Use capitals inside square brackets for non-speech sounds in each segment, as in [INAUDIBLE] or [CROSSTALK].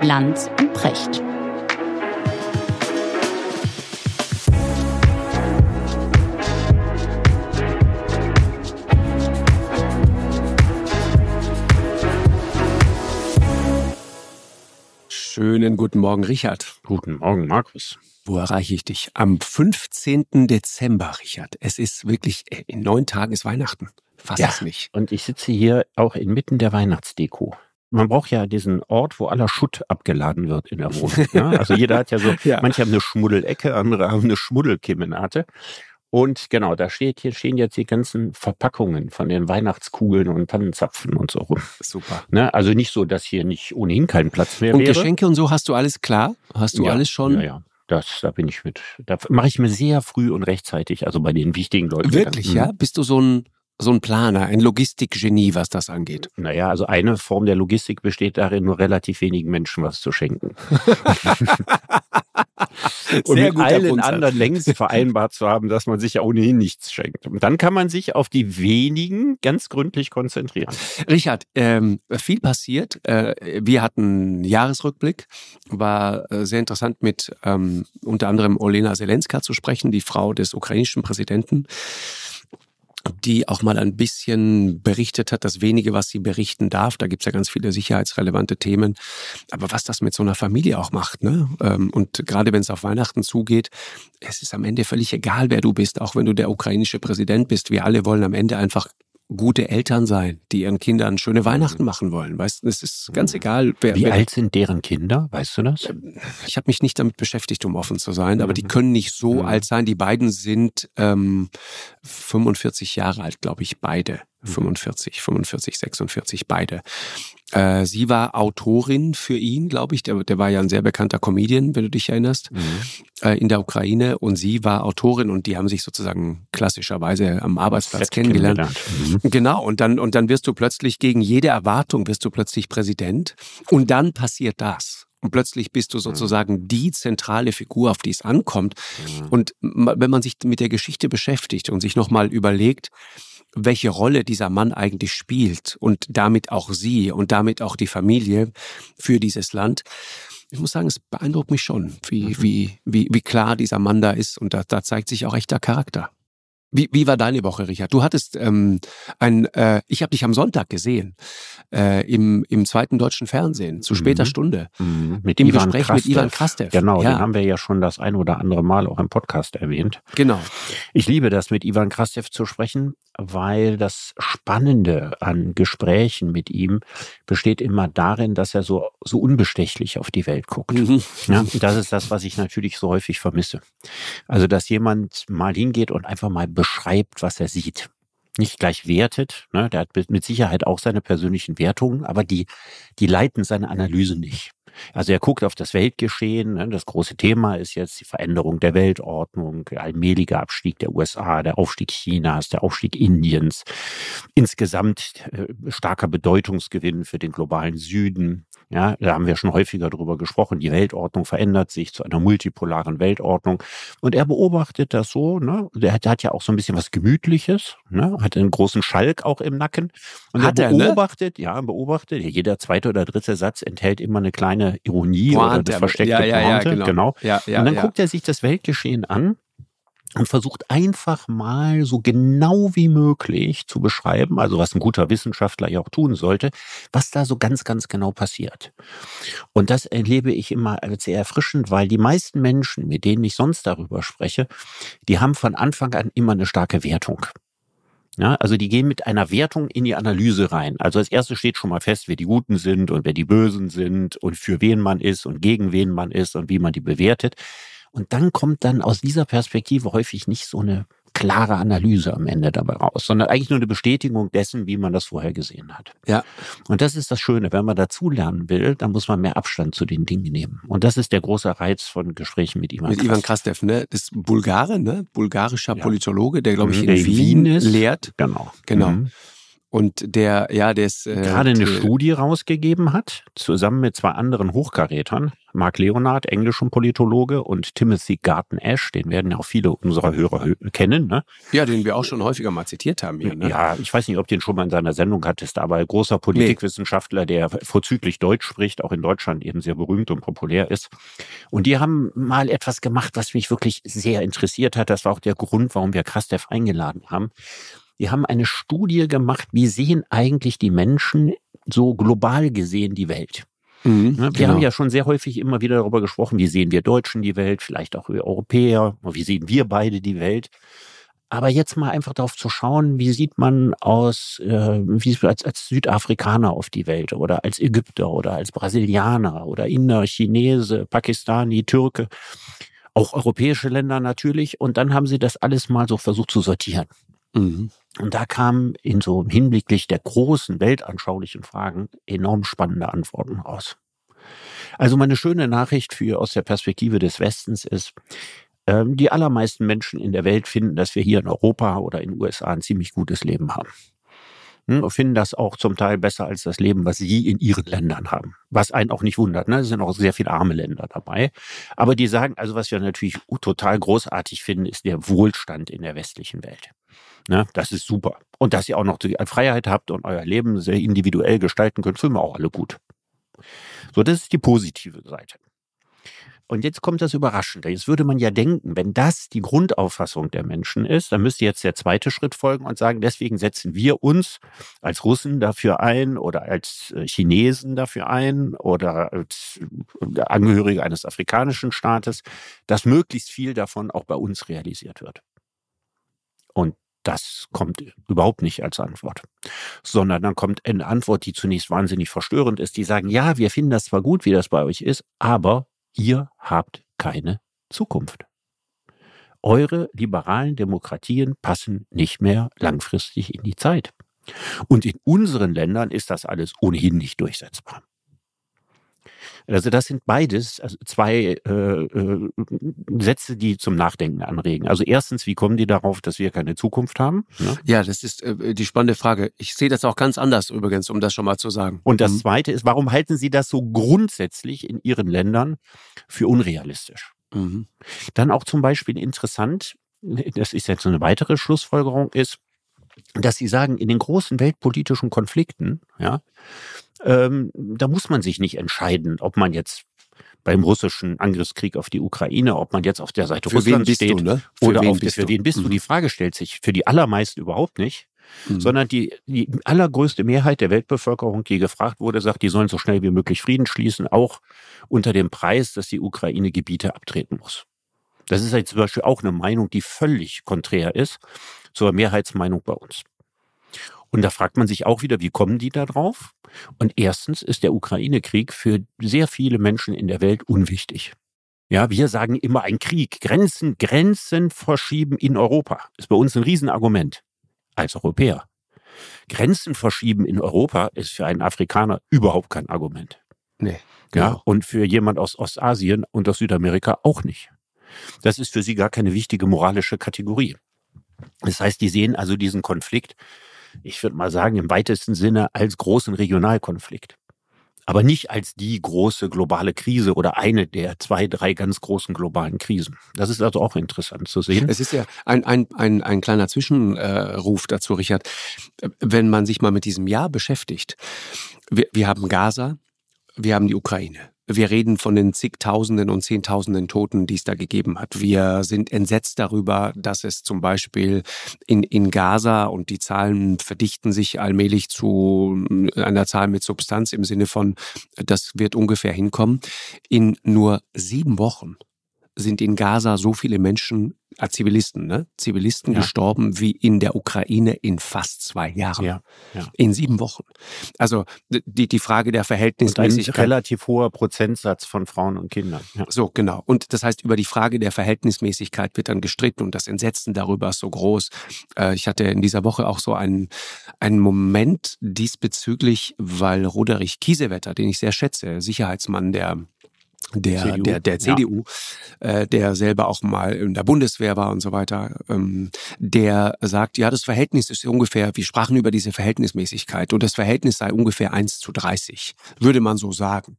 Lanz und Precht. Schönen guten Morgen, Richard. Guten Morgen, Markus. Wo erreiche ich dich? Am 15. Dezember, Richard. Es ist wirklich, äh, in neun Tagen ist Weihnachten. Fass Ja. es nicht. Und ich sitze hier auch inmitten der Weihnachtsdeko. Man braucht ja diesen Ort, wo aller Schutt abgeladen wird in der Wohnung. Ja? Also jeder hat ja so, [LAUGHS] Ja. manche haben eine Schmuddelecke, andere haben eine Schmuddelkemenate. Und genau, da steht, hier stehen jetzt die ganzen Verpackungen von den Weihnachtskugeln und Tannenzapfen und so rum. Super. Ne? Also nicht so, dass hier nicht ohnehin kein Platz mehr Und wäre. Geschenke und so, hast du alles klar? Hast du ja, alles schon? Ja, ja. Das, da bin ich mit. Da mache ich mir sehr früh und rechtzeitig, also bei den wichtigen Leuten. Wirklich, Mhm. ja? Bist du so ein, so ein Planer, ein Logistikgenie, was das angeht? Naja, also eine Form der Logistik besteht darin, nur relativ wenigen Menschen was zu schenken. [LAUGHS] Und Sehr mit allen Grundsatz. anderen längst vereinbart zu haben, dass man sich ja ohnehin nichts schenkt. Und dann kann man sich auf die wenigen ganz gründlich konzentrieren. Richard, ähm, viel passiert. Äh, wir hatten einen Jahresrückblick. War äh, sehr interessant mit ähm, unter anderem Olena Zelenska zu sprechen, die Frau des ukrainischen Präsidenten, die auch mal ein bisschen berichtet hat, das wenige, was sie berichten darf. Da gibt's ja ganz viele sicherheitsrelevante Themen. Aber was das mit so einer Familie auch macht, ne? Ähm, Und gerade wenn es auf Weihnachten zugeht, es ist am Ende völlig egal, wer du bist, auch wenn du der ukrainische Präsident bist. Wir alle wollen am Ende einfach gute Eltern sein, die ihren Kindern schöne Weihnachten machen wollen. Weißt du, es ist ganz egal, wer. Wie wer alt sind deren Kinder? Weißt du das? ich habe mich nicht damit beschäftigt, um offen zu sein, aber die Mhm. können nicht so Mhm. alt sein. Die beiden sind ähm, 45 Jahre alt, glaube ich, beide. Mhm. 45, 45, 46, beide. Äh, sie war Autorin für ihn, glaube ich. Der, der war ja ein sehr bekannter Comedian, wenn du dich erinnerst, Mhm. äh, in der Ukraine. Und sie war Autorin und die haben sich sozusagen klassischerweise am Arbeitsplatz Fett kennengelernt. kennengelernt. Mhm. Genau, und dann, und dann wirst du plötzlich gegen jede Erwartung, wirst du plötzlich Präsident. Und dann passiert das. Und plötzlich bist du sozusagen die zentrale Figur, auf die es ankommt. Mhm. Und wenn man sich mit der Geschichte beschäftigt und sich nochmal überlegt, welche Rolle dieser Mann eigentlich spielt und damit auch sie und damit auch die Familie für dieses Land. Ich muss sagen, es beeindruckt mich schon, wie, wie, wie, wie klar dieser Mann da ist und da, da zeigt sich auch echter Charakter. Wie, wie war deine Woche, Richard? Du hattest ähm, ein, äh, ich habe dich am Sonntag gesehen äh, im, im zweiten deutschen Fernsehen zu später Mhm. Stunde Mhm. Mit im Ivan Gespräch mit Ivan Krastev. Genau, ja, den haben wir ja schon das ein oder andere Mal auch im Podcast erwähnt. genau. Ich liebe das, mit Ivan Krastev zu sprechen, weil das Spannende an Gesprächen mit ihm besteht immer darin, dass er so, so unbestechlich auf die Welt guckt. Mhm. Ja, das ist das, was ich natürlich so häufig vermisse. Also, dass jemand mal hingeht und einfach mal beschreibt, was er sieht. Nicht gleich wertet, ne? der hat mit- mit Sicherheit auch seine persönlichen Wertungen, aber die, die leiten seine Analyse nicht. Also er guckt auf das Weltgeschehen. Ne? Das große Thema ist jetzt die Veränderung der Weltordnung, der allmähliche Abstieg der USA, der Aufstieg Chinas, der Aufstieg Indiens, insgesamt äh, starker Bedeutungsgewinn für den globalen Süden. Ja, da haben wir schon häufiger drüber gesprochen. Die Weltordnung verändert sich zu einer multipolaren Weltordnung. Und er beobachtet das so, ne? Der hat, der hat ja auch so ein bisschen was Gemütliches, ne? Hat einen großen Schalk auch im Nacken. Und Hat er ne? beobachtet, ja, beobachtet, jeder zweite oder dritte Satz enthält immer eine kleine Ironie oder Pointe, eine versteckte ja, ja, ja, Pointe. genau. genau. Ja, ja, und dann ja. guckt er sich das Weltgeschehen an und versucht einfach mal so genau wie möglich zu beschreiben, also was ein guter Wissenschaftler ja auch tun sollte, was da so ganz, ganz genau passiert. Und das erlebe ich immer als sehr erfrischend, weil die meisten Menschen, mit denen ich sonst darüber spreche, die haben von Anfang an immer eine starke Wertung. Ja, also die gehen mit einer Wertung in die Analyse rein. Also als erstes steht schon mal fest, wer die Guten sind und wer die Bösen sind und für wen man ist und gegen wen man ist und wie man die bewertet. Und dann kommt dann aus dieser Perspektive häufig nicht so eine klare Analyse am Ende dabei raus, sondern eigentlich nur eine Bestätigung dessen, wie man das vorher gesehen hat. Ja. Und das ist das Schöne, wenn man dazulernen will, dann muss man mehr Abstand zu den Dingen nehmen. Und das ist der große Reiz von Gesprächen mit Ivan Mit Ivan Krastev. Ne? Das ist Bulgare, ne? Bulgarischer Ja. Politologe, der, glaube ich, in der Wien, Wien ist. lehrt. Genau. Genau. Mhm. Und der, ja, der ist. Äh, Gerade eine Studie rausgegeben hat, zusammen mit zwei anderen Hochkarätern, Mark Leonard, englischen Politologe, und Timothy Garton Ash, den werden ja auch viele unserer Hörer kennen. Ne? Ja, den wir auch schon häufiger mal zitiert haben hier. Ne? Ja, ich weiß nicht, ob den schon mal in seiner Sendung hattest, aber großer Politikwissenschaftler, der vorzüglich Deutsch spricht, auch in Deutschland eben sehr berühmt und populär ist. Und die haben mal etwas gemacht, was mich wirklich sehr interessiert hat. Das war auch der Grund, warum wir Krastev eingeladen haben. Die haben eine Studie gemacht, wie sehen eigentlich die Menschen so global gesehen die Welt. Mhm, wir genau. haben ja schon sehr häufig immer wieder darüber gesprochen, wie sehen wir Deutschen die Welt, vielleicht auch wir Europäer, wie sehen wir beide die Welt. Aber jetzt mal einfach darauf zu schauen, wie sieht man aus, äh, wie als, als Südafrikaner auf die Welt oder als Ägypter oder als Brasilianer oder Inder, Chinese, Pakistani, Türke, auch europäische Länder natürlich. Und dann haben sie das alles mal so versucht zu sortieren. Mhm. Und da kamen in so hinblicklich der großen weltanschaulichen Fragen enorm spannende Antworten raus. Also meine schöne Nachricht für aus der Perspektive des Westens ist, ähm, die allermeisten Menschen in der Welt finden, dass wir hier in Europa oder in den USA ein ziemlich gutes Leben haben. Hm, finden das auch zum Teil besser als das Leben, was sie in ihren Ländern haben. Was einen auch nicht wundert. Ne? Es sind auch sehr viele arme Länder dabei. Aber die sagen, also was wir natürlich total großartig finden, ist der Wohlstand in der westlichen Welt. Ne? Das ist super. Und dass ihr auch noch die Freiheit habt und euer Leben sehr individuell gestalten könnt, finden wir auch alle gut. So, das ist die positive Seite. Und jetzt kommt das Überraschende. Jetzt würde man ja denken, wenn das die Grundauffassung der Menschen ist, dann müsste jetzt der zweite Schritt folgen und sagen, deswegen setzen wir uns als Russen dafür ein oder als äh, Chinesen dafür ein oder als Angehörige eines afrikanischen Staates, dass möglichst viel davon auch bei uns realisiert wird. Und das kommt überhaupt nicht als Antwort, sondern dann kommt eine Antwort, die zunächst wahnsinnig verstörend ist. Die sagen, ja, wir finden das zwar gut, wie das bei euch ist, aber ihr habt keine Zukunft. Eure liberalen Demokratien passen nicht mehr langfristig in die Zeit. Und in unseren Ländern ist das alles ohnehin nicht durchsetzbar. Also das sind beides also zwei äh, äh, Sätze, die zum Nachdenken anregen. Also erstens, wie kommen die darauf, dass wir keine Zukunft haben? Ne? Ja, das ist äh, die spannende Frage. Ich sehe das auch ganz anders übrigens, um das schon mal zu sagen. Und das mhm. Zweite ist, warum halten Sie das so grundsätzlich in Ihren Ländern für unrealistisch? Mhm. Dann auch zum Beispiel interessant, das ist jetzt so eine weitere Schlussfolgerung, ist, dass Sie sagen, in den großen weltpolitischen Konflikten, ja, ähm, da muss man sich nicht entscheiden, ob man jetzt beim russischen Angriffskrieg auf die Ukraine, ob man jetzt auf der Seite für Russlands steht du, ne? oder auf der, für wen bist mhm. du. Die Frage stellt sich für die allermeisten überhaupt nicht. Mhm. Sondern die, die allergrößte Mehrheit der Weltbevölkerung, die gefragt wurde, sagt, die sollen so schnell wie möglich Frieden schließen, auch unter dem Preis, dass die Ukraine Gebiete abtreten muss. Das ist halt zum Beispiel auch eine Meinung, die völlig konträr ist zur Mehrheitsmeinung bei uns. Und da fragt man sich auch wieder, wie kommen die da drauf? Und erstens ist der Ukraine-Krieg für sehr viele Menschen in der Welt unwichtig. Ja, wir sagen immer ein Krieg. Grenzen, Grenzen verschieben in Europa. Ist bei uns ein Riesenargument. Als Europäer. Grenzen verschieben in Europa ist für einen Afrikaner überhaupt kein Argument. Nee. Genau. Ja, und für jemand aus Ostasien und aus Südamerika auch nicht. Das ist für sie gar keine wichtige moralische Kategorie. Das heißt, die sehen also diesen Konflikt ich würde mal sagen, im weitesten Sinne als großen Regionalkonflikt. Aber nicht als die große globale Krise oder eine der zwei, drei ganz großen globalen Krisen. Das ist also auch interessant zu sehen. Es ist ja ein, ein, ein, ein kleiner Zwischenruf dazu, Richard. Wenn man sich mal mit diesem Jahr beschäftigt. Wir, wir haben Gaza, wir haben die Ukraine. Wir reden von den zigtausenden und zehntausenden Toten, die es da gegeben hat. Wir sind entsetzt darüber, dass es zum Beispiel in, in Gaza und die Zahlen verdichten sich allmählich zu einer Zahl mit Substanz im Sinne von, das wird ungefähr hinkommen. In nur sieben Wochen sind in Gaza so viele Menschen, äh, Zivilisten, ne? Zivilisten ja. gestorben wie in der Ukraine in fast zwei Jahren. Ja, ja. In sieben Wochen. Also die, die Frage der Verhältnismäßigkeit. Und ein relativ hoher Prozentsatz von Frauen und Kindern. So, genau. Und das heißt, über die Frage der Verhältnismäßigkeit wird dann gestritten und das Entsetzen darüber ist so groß. Äh, ich hatte in dieser Woche auch so einen, einen Moment diesbezüglich, weil Roderich Kiesewetter, den ich sehr schätze, Sicherheitsmann der der CDU, der, der CDU, ja. äh, der selber auch mal in der Bundeswehr war und so weiter, ähm, der sagt, ja, das Verhältnis ist ungefähr, wir sprachen über diese Verhältnismäßigkeit und das Verhältnis sei ungefähr 1 zu 30, würde man so sagen.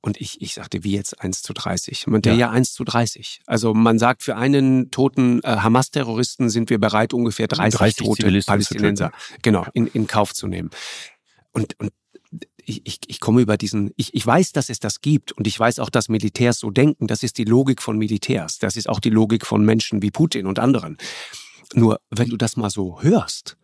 Und ich, ich sagte, wie jetzt 1 zu 30? Und der ja. ja 1 zu 30. Also man sagt, für einen toten äh, Hamas-Terroristen sind wir bereit, ungefähr 30, 30 tote Palästinenser genau, in, in Kauf zu nehmen. Und, und ich, ich, ich komme über diesen, ich, ich weiß, dass es das gibt und ich weiß auch, dass Militärs so denken. Das ist die Logik von Militärs. Das ist auch die Logik von Menschen wie Putin und anderen. Nur wenn du das mal so hörst,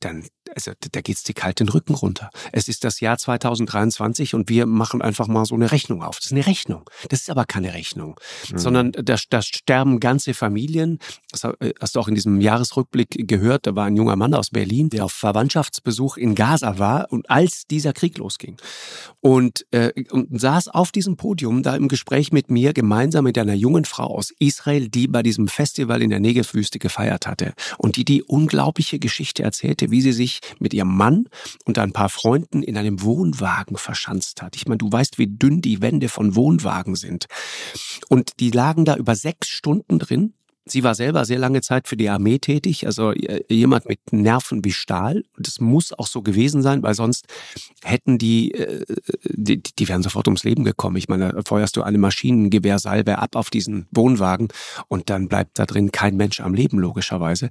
dann, also da geht's dir kalt den Rücken runter. Es ist das Jahr 2023 und wir machen einfach mal so eine Rechnung auf. Das ist eine Rechnung. Das ist aber keine Rechnung, mhm. sondern da, da sterben ganze Familien. Das hast du auch in diesem Jahresrückblick gehört. Da war ein junger Mann aus Berlin, der auf Verwandtschaftsbesuch in Gaza war und als dieser Krieg losging und, äh, und saß auf diesem Podium da im Gespräch mit mir gemeinsam mit einer jungen Frau aus Israel, die bei diesem Festival in der Negev-Wüste gefeiert hatte und die die unglaubliche Geschichte erzählte, wie sie sich mit ihrem Mann und ein paar Freunden in einem Wohnwagen verschanzt hat. Ich meine, du weißt, wie dünn die Wände von Wohnwagen sind. Und die lagen da über sechs Stunden drin Sie war selber sehr lange Zeit für die Armee tätig, also äh, jemand mit Nerven wie Stahl. Das muss auch so gewesen sein, weil sonst hätten die, äh, die, die wären sofort ums Leben gekommen. Ich meine, da feuerst du eine Maschinengewehrsalve ab auf diesen Wohnwagen und dann bleibt da drin kein Mensch am Leben, logischerweise.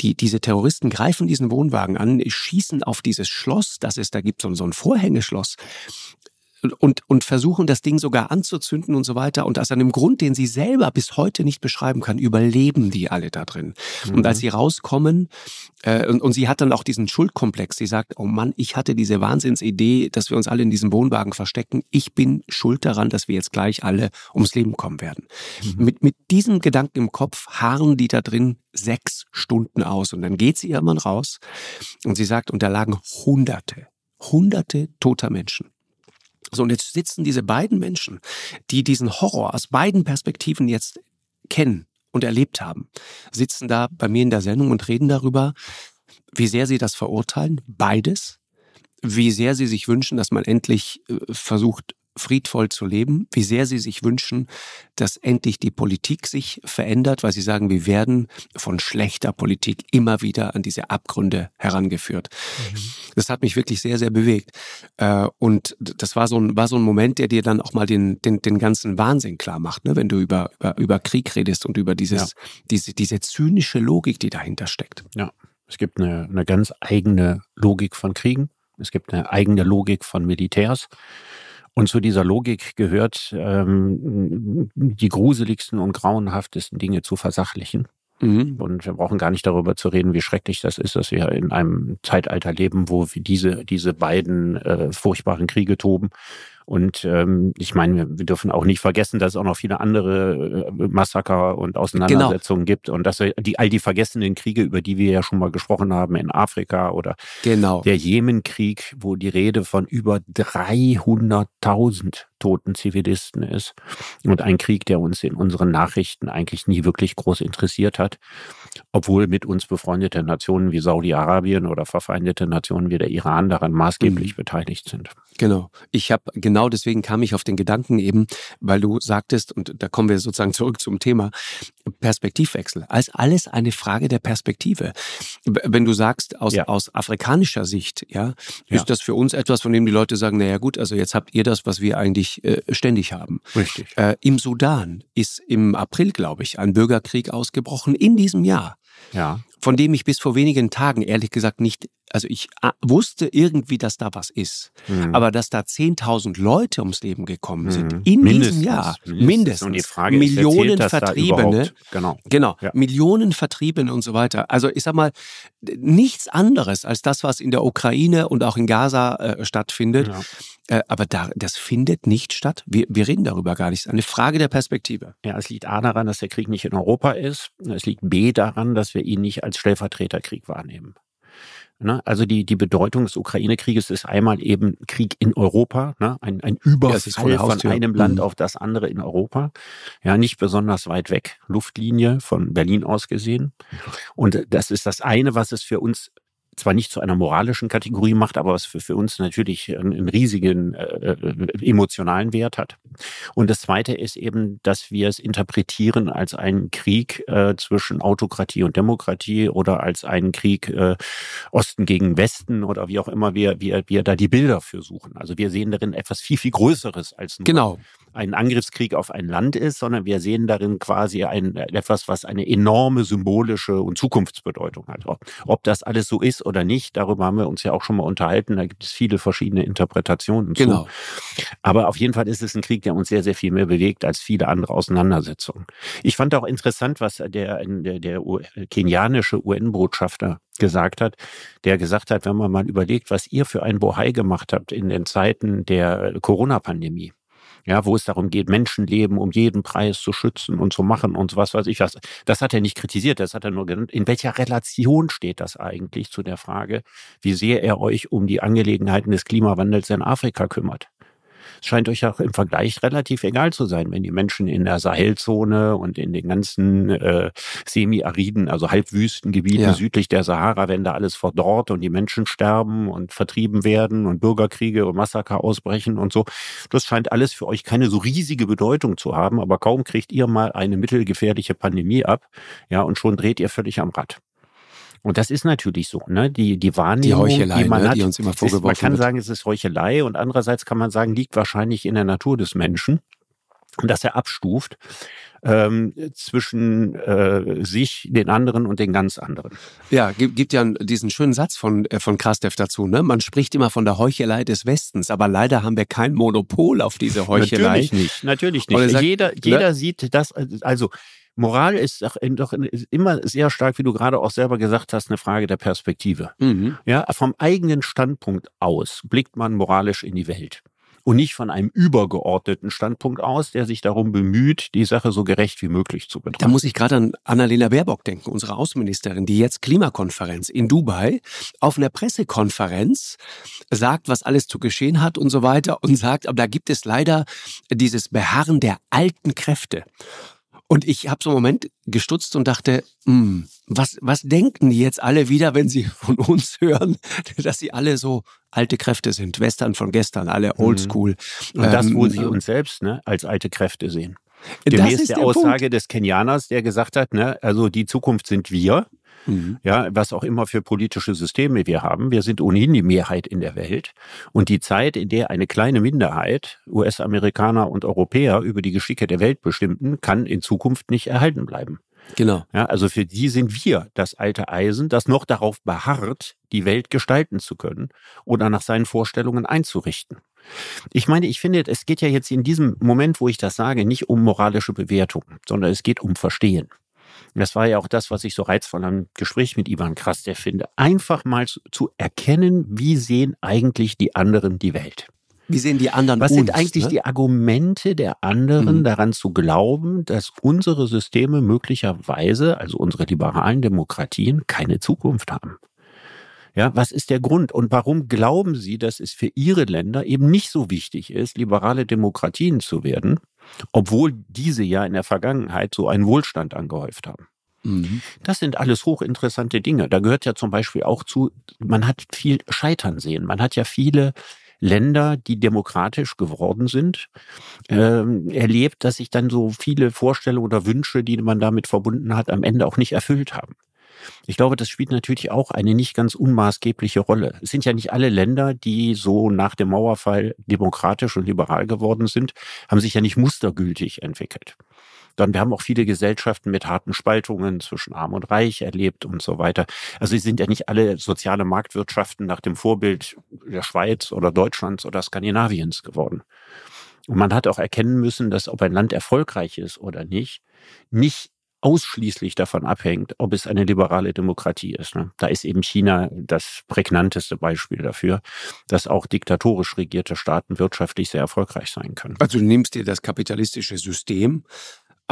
Die, diese Terroristen greifen diesen Wohnwagen an, schießen auf dieses Schloss, das es da gibt, so, so ein Vorhängeschloss und, und versuchen das Ding sogar anzuzünden und so weiter. Und aus einem Grund, den sie selber bis heute nicht beschreiben kann, überleben die alle da drin. Mhm. Und als sie rauskommen, äh, und, und sie hat dann auch diesen Schuldkomplex, sie sagt, oh Mann, ich hatte diese Wahnsinnsidee, dass wir uns alle in diesem Wohnwagen verstecken. Ich bin schuld daran, dass wir jetzt gleich alle ums Leben kommen werden. Mhm. Mit, mit diesem Gedanken im Kopf harren die da drin sechs Stunden aus. Und dann geht sie irgendwann raus und sie sagt, und da lagen Hunderte, Hunderte toter Menschen. So, und jetzt sitzen diese beiden Menschen, die diesen Horror aus beiden Perspektiven jetzt kennen und erlebt haben, sitzen da bei mir in der Sendung und reden darüber, wie sehr sie das verurteilen, beides, wie sehr sie sich wünschen, dass man endlich äh, versucht, friedvoll zu leben, wie sehr sie sich wünschen, dass endlich die Politik sich verändert, weil sie sagen, wir werden von schlechter Politik immer wieder an diese Abgründe herangeführt. Mhm. Das hat mich wirklich sehr, sehr bewegt. Äh, und das war so ein, war so ein Moment, der dir dann auch mal den, den, den ganzen Wahnsinn klar macht, ne? wenn du über, über, über Krieg redest und über dieses, ja. diese, diese zynische Logik, die dahinter steckt. Ja, es gibt eine, eine ganz eigene Logik von Kriegen. Es gibt eine eigene Logik von Militärs. Und zu dieser Logik gehört, ähm, die gruseligsten und grauenhaftesten Dinge zu versachlichen. Mhm. Und wir brauchen gar nicht darüber zu reden, wie schrecklich das ist, dass wir in einem Zeitalter leben, wo diese, diese beiden äh, furchtbaren Kriege toben und ähm, ich meine, wir dürfen auch nicht vergessen, dass es auch noch viele andere äh, Massaker und Auseinandersetzungen genau. gibt und dass die, all die vergessenen Kriege, über die wir ja schon mal gesprochen haben, in Afrika oder genau. der Jemenkrieg, wo die Rede von über 300.000 toten Zivilisten ist und ein Krieg, der uns in unseren Nachrichten eigentlich nie wirklich groß interessiert hat, obwohl mit uns befreundete Nationen wie Saudi-Arabien oder verfeindete Nationen wie der Iran daran maßgeblich mhm. beteiligt sind. Genau. Ich habe genau deswegen kam ich auf den Gedanken eben, weil du sagtest und da kommen wir sozusagen zurück zum Thema Perspektivwechsel. Als alles eine Frage der Perspektive. Wenn du sagst aus ja. aus afrikanischer Sicht, ja, ist ja. das für uns etwas, von dem die Leute sagen, na ja gut, also jetzt habt ihr das, was wir eigentlich äh, ständig haben. Richtig. Äh, Im Sudan ist im April, glaube ich, ein Bürgerkrieg ausgebrochen in diesem Jahr. Ja von dem ich bis vor wenigen Tagen ehrlich gesagt nicht, also ich ah, wusste irgendwie, dass da was ist. Mhm. Aber dass da 10.000 Leute ums Leben gekommen sind, mhm. in mindestens, diesem Jahr, mindestens, mindestens. Und die Frage Millionen ist, Vertriebene, genau, genau ja. Millionen Vertriebene und so weiter. Also ich sag mal, nichts anderes als das, was in der Ukraine und auch in Gaza äh, stattfindet. Ja. Äh, aber da, das findet nicht statt. Wir, wir reden darüber gar nicht. Es ist eine Frage der Perspektive. Ja, es liegt A daran, dass der Krieg nicht in Europa ist. Es liegt B daran, dass wir ihn nicht als Stellvertreterkrieg wahrnehmen. Ne? Also die, die Bedeutung des Ukraine-Krieges ist einmal eben Krieg in Europa, ne? ein, ein Überfall ja, von einem Land mhm. auf das andere in Europa. Ja, nicht besonders weit weg, Luftlinie von Berlin aus gesehen. Und das ist das eine, was es für uns zwar nicht zu einer moralischen Kategorie macht, aber was für, für uns natürlich einen, einen riesigen äh, äh, emotionalen Wert hat. Und das Zweite ist eben, dass wir es interpretieren als einen Krieg äh, zwischen Autokratie und Demokratie oder als einen Krieg äh, Osten gegen Westen oder wie auch immer wir, wir, wir da die Bilder für suchen. Also wir sehen darin etwas viel, viel Größeres als nur genau. Ein Angriffskrieg auf ein Land ist, sondern wir sehen darin quasi ein, etwas, was eine enorme symbolische und Zukunftsbedeutung hat. Ob, ob das alles so ist oder nicht, darüber haben wir uns ja auch schon mal unterhalten. Da gibt es viele verschiedene Interpretationen. Genau. Zu. Aber auf jeden Fall ist es ein Krieg, der uns sehr, sehr viel mehr bewegt als viele andere Auseinandersetzungen. Ich fand auch interessant, was der, der, der kenianische UN-Botschafter gesagt hat, der gesagt hat, wenn man mal überlegt, was ihr für ein Bohai gemacht habt in den Zeiten der Corona-Pandemie ja, wo es darum geht, Menschenleben um jeden Preis zu schützen und zu machen und so was weiß ich was. Das hat er nicht kritisiert, das hat er nur genannt. In welcher Relation steht das eigentlich zu der Frage, wie sehr er euch um die Angelegenheiten des Klimawandels in Afrika kümmert? Es scheint euch auch im Vergleich relativ egal zu sein, wenn die Menschen in der Sahelzone und in den ganzen äh, semi-ariden, also Halbwüstengebieten ja. südlich der Sahara, wenn da alles verdorrt und die Menschen sterben und vertrieben werden und Bürgerkriege und Massaker ausbrechen und so. Das scheint alles für euch keine so riesige Bedeutung zu haben, aber kaum kriegt ihr mal eine mittelgefährliche Pandemie ab, ja, und schon dreht ihr völlig am Rad. Und das ist natürlich so, ne? Die, die Wahrnehmung, die, Heuchelei, die man ne? hat, die uns immer vorgeworfen ist, man kann wird. sagen, es ist Heuchelei und andererseits kann man sagen, liegt wahrscheinlich in der Natur des Menschen, dass er abstuft ähm, zwischen äh, sich, den anderen und den ganz anderen. Ja, gibt, gibt ja diesen schönen Satz von, äh, von Krastev dazu. Ne? Man spricht immer von der Heuchelei des Westens, aber leider haben wir kein Monopol auf diese Heuchelei. Natürlich nicht, natürlich nicht. sagt, jeder jeder ne? sieht das, also Moral ist doch, doch immer sehr stark, wie du gerade auch selber gesagt hast, eine Frage der Perspektive. Mhm. Ja, vom eigenen Standpunkt aus blickt man moralisch in die Welt und nicht von einem übergeordneten Standpunkt aus, der sich darum bemüht, die Sache so gerecht wie möglich zu betrachten. Da muss ich gerade an Annalena Baerbock denken, unsere Außenministerin, die jetzt Klimakonferenz in Dubai auf einer Pressekonferenz sagt, was alles zu geschehen hat und so weiter und sagt, aber da gibt es leider dieses Beharren der alten Kräfte. Und ich habe so einen Moment gestutzt und dachte, mh, hm, was, was denken die jetzt alle wieder, wenn sie [LAUGHS] von uns hören, dass sie alle so alte Kräfte sind, Western von gestern, alle mhm. oldschool. Und das, wo ähm, sie uns selbst ne, als alte Kräfte sehen. Gemäß der, der Aussage Punkt. des Kenianers, der gesagt hat, ne, also die Zukunft sind wir. Mhm. Ja, was auch immer für politische Systeme wir haben. Wir sind ohnehin die Mehrheit in der Welt. Und die Zeit, in der eine kleine Minderheit, US-Amerikaner und Europäer, über die Geschicke der Welt bestimmten, kann in Zukunft nicht erhalten bleiben. Genau. Ja, also für die sind wir das alte Eisen, das noch darauf beharrt, die Welt gestalten zu können oder nach seinen Vorstellungen einzurichten. Ich meine, ich finde, es geht ja jetzt in diesem Moment, wo ich das sage, nicht um moralische Bewertung, sondern es geht um Verstehen. Das war ja auch das, was ich so reizvoll am Gespräch mit Ivan Krass der finde. Einfach mal zu, zu erkennen, wie sehen eigentlich die anderen die Welt. Wie sehen die anderen Was uns, sind eigentlich ne? die Argumente der anderen, Mhm. daran zu glauben, dass unsere Systeme möglicherweise, also unsere liberalen Demokratien, keine Zukunft haben? Ja, was ist der Grund und warum glauben Sie, dass es für Ihre Länder eben nicht so wichtig ist, liberale Demokratien zu werden, obwohl diese ja in der Vergangenheit so einen Wohlstand angehäuft haben? Mhm. Das sind alles hochinteressante Dinge. Da gehört ja zum Beispiel auch zu, man hat viel Scheitern sehen. Man hat ja viele Länder, die demokratisch geworden sind, ähm, erlebt, dass sich dann so viele Vorstellungen oder Wünsche, die man damit verbunden hat, am Ende auch nicht erfüllt haben. Ich glaube, das spielt natürlich auch eine nicht ganz unmaßgebliche Rolle. Es sind ja nicht alle Länder, die so nach dem Mauerfall demokratisch und liberal geworden sind, haben sich ja nicht mustergültig entwickelt. Dann, wir haben auch viele Gesellschaften mit harten Spaltungen zwischen Arm und Reich erlebt und so weiter. Also es sind ja nicht alle soziale Marktwirtschaften nach dem Vorbild der Schweiz oder Deutschlands oder Skandinaviens geworden. Und man hat auch erkennen müssen, dass ob ein Land erfolgreich ist oder nicht, nicht ausschließlich davon abhängt, ob es eine liberale Demokratie ist. Ne? Da ist eben China das prägnanteste Beispiel dafür, dass auch diktatorisch regierte Staaten wirtschaftlich sehr erfolgreich sein können. Also du nimmst dir das kapitalistische System,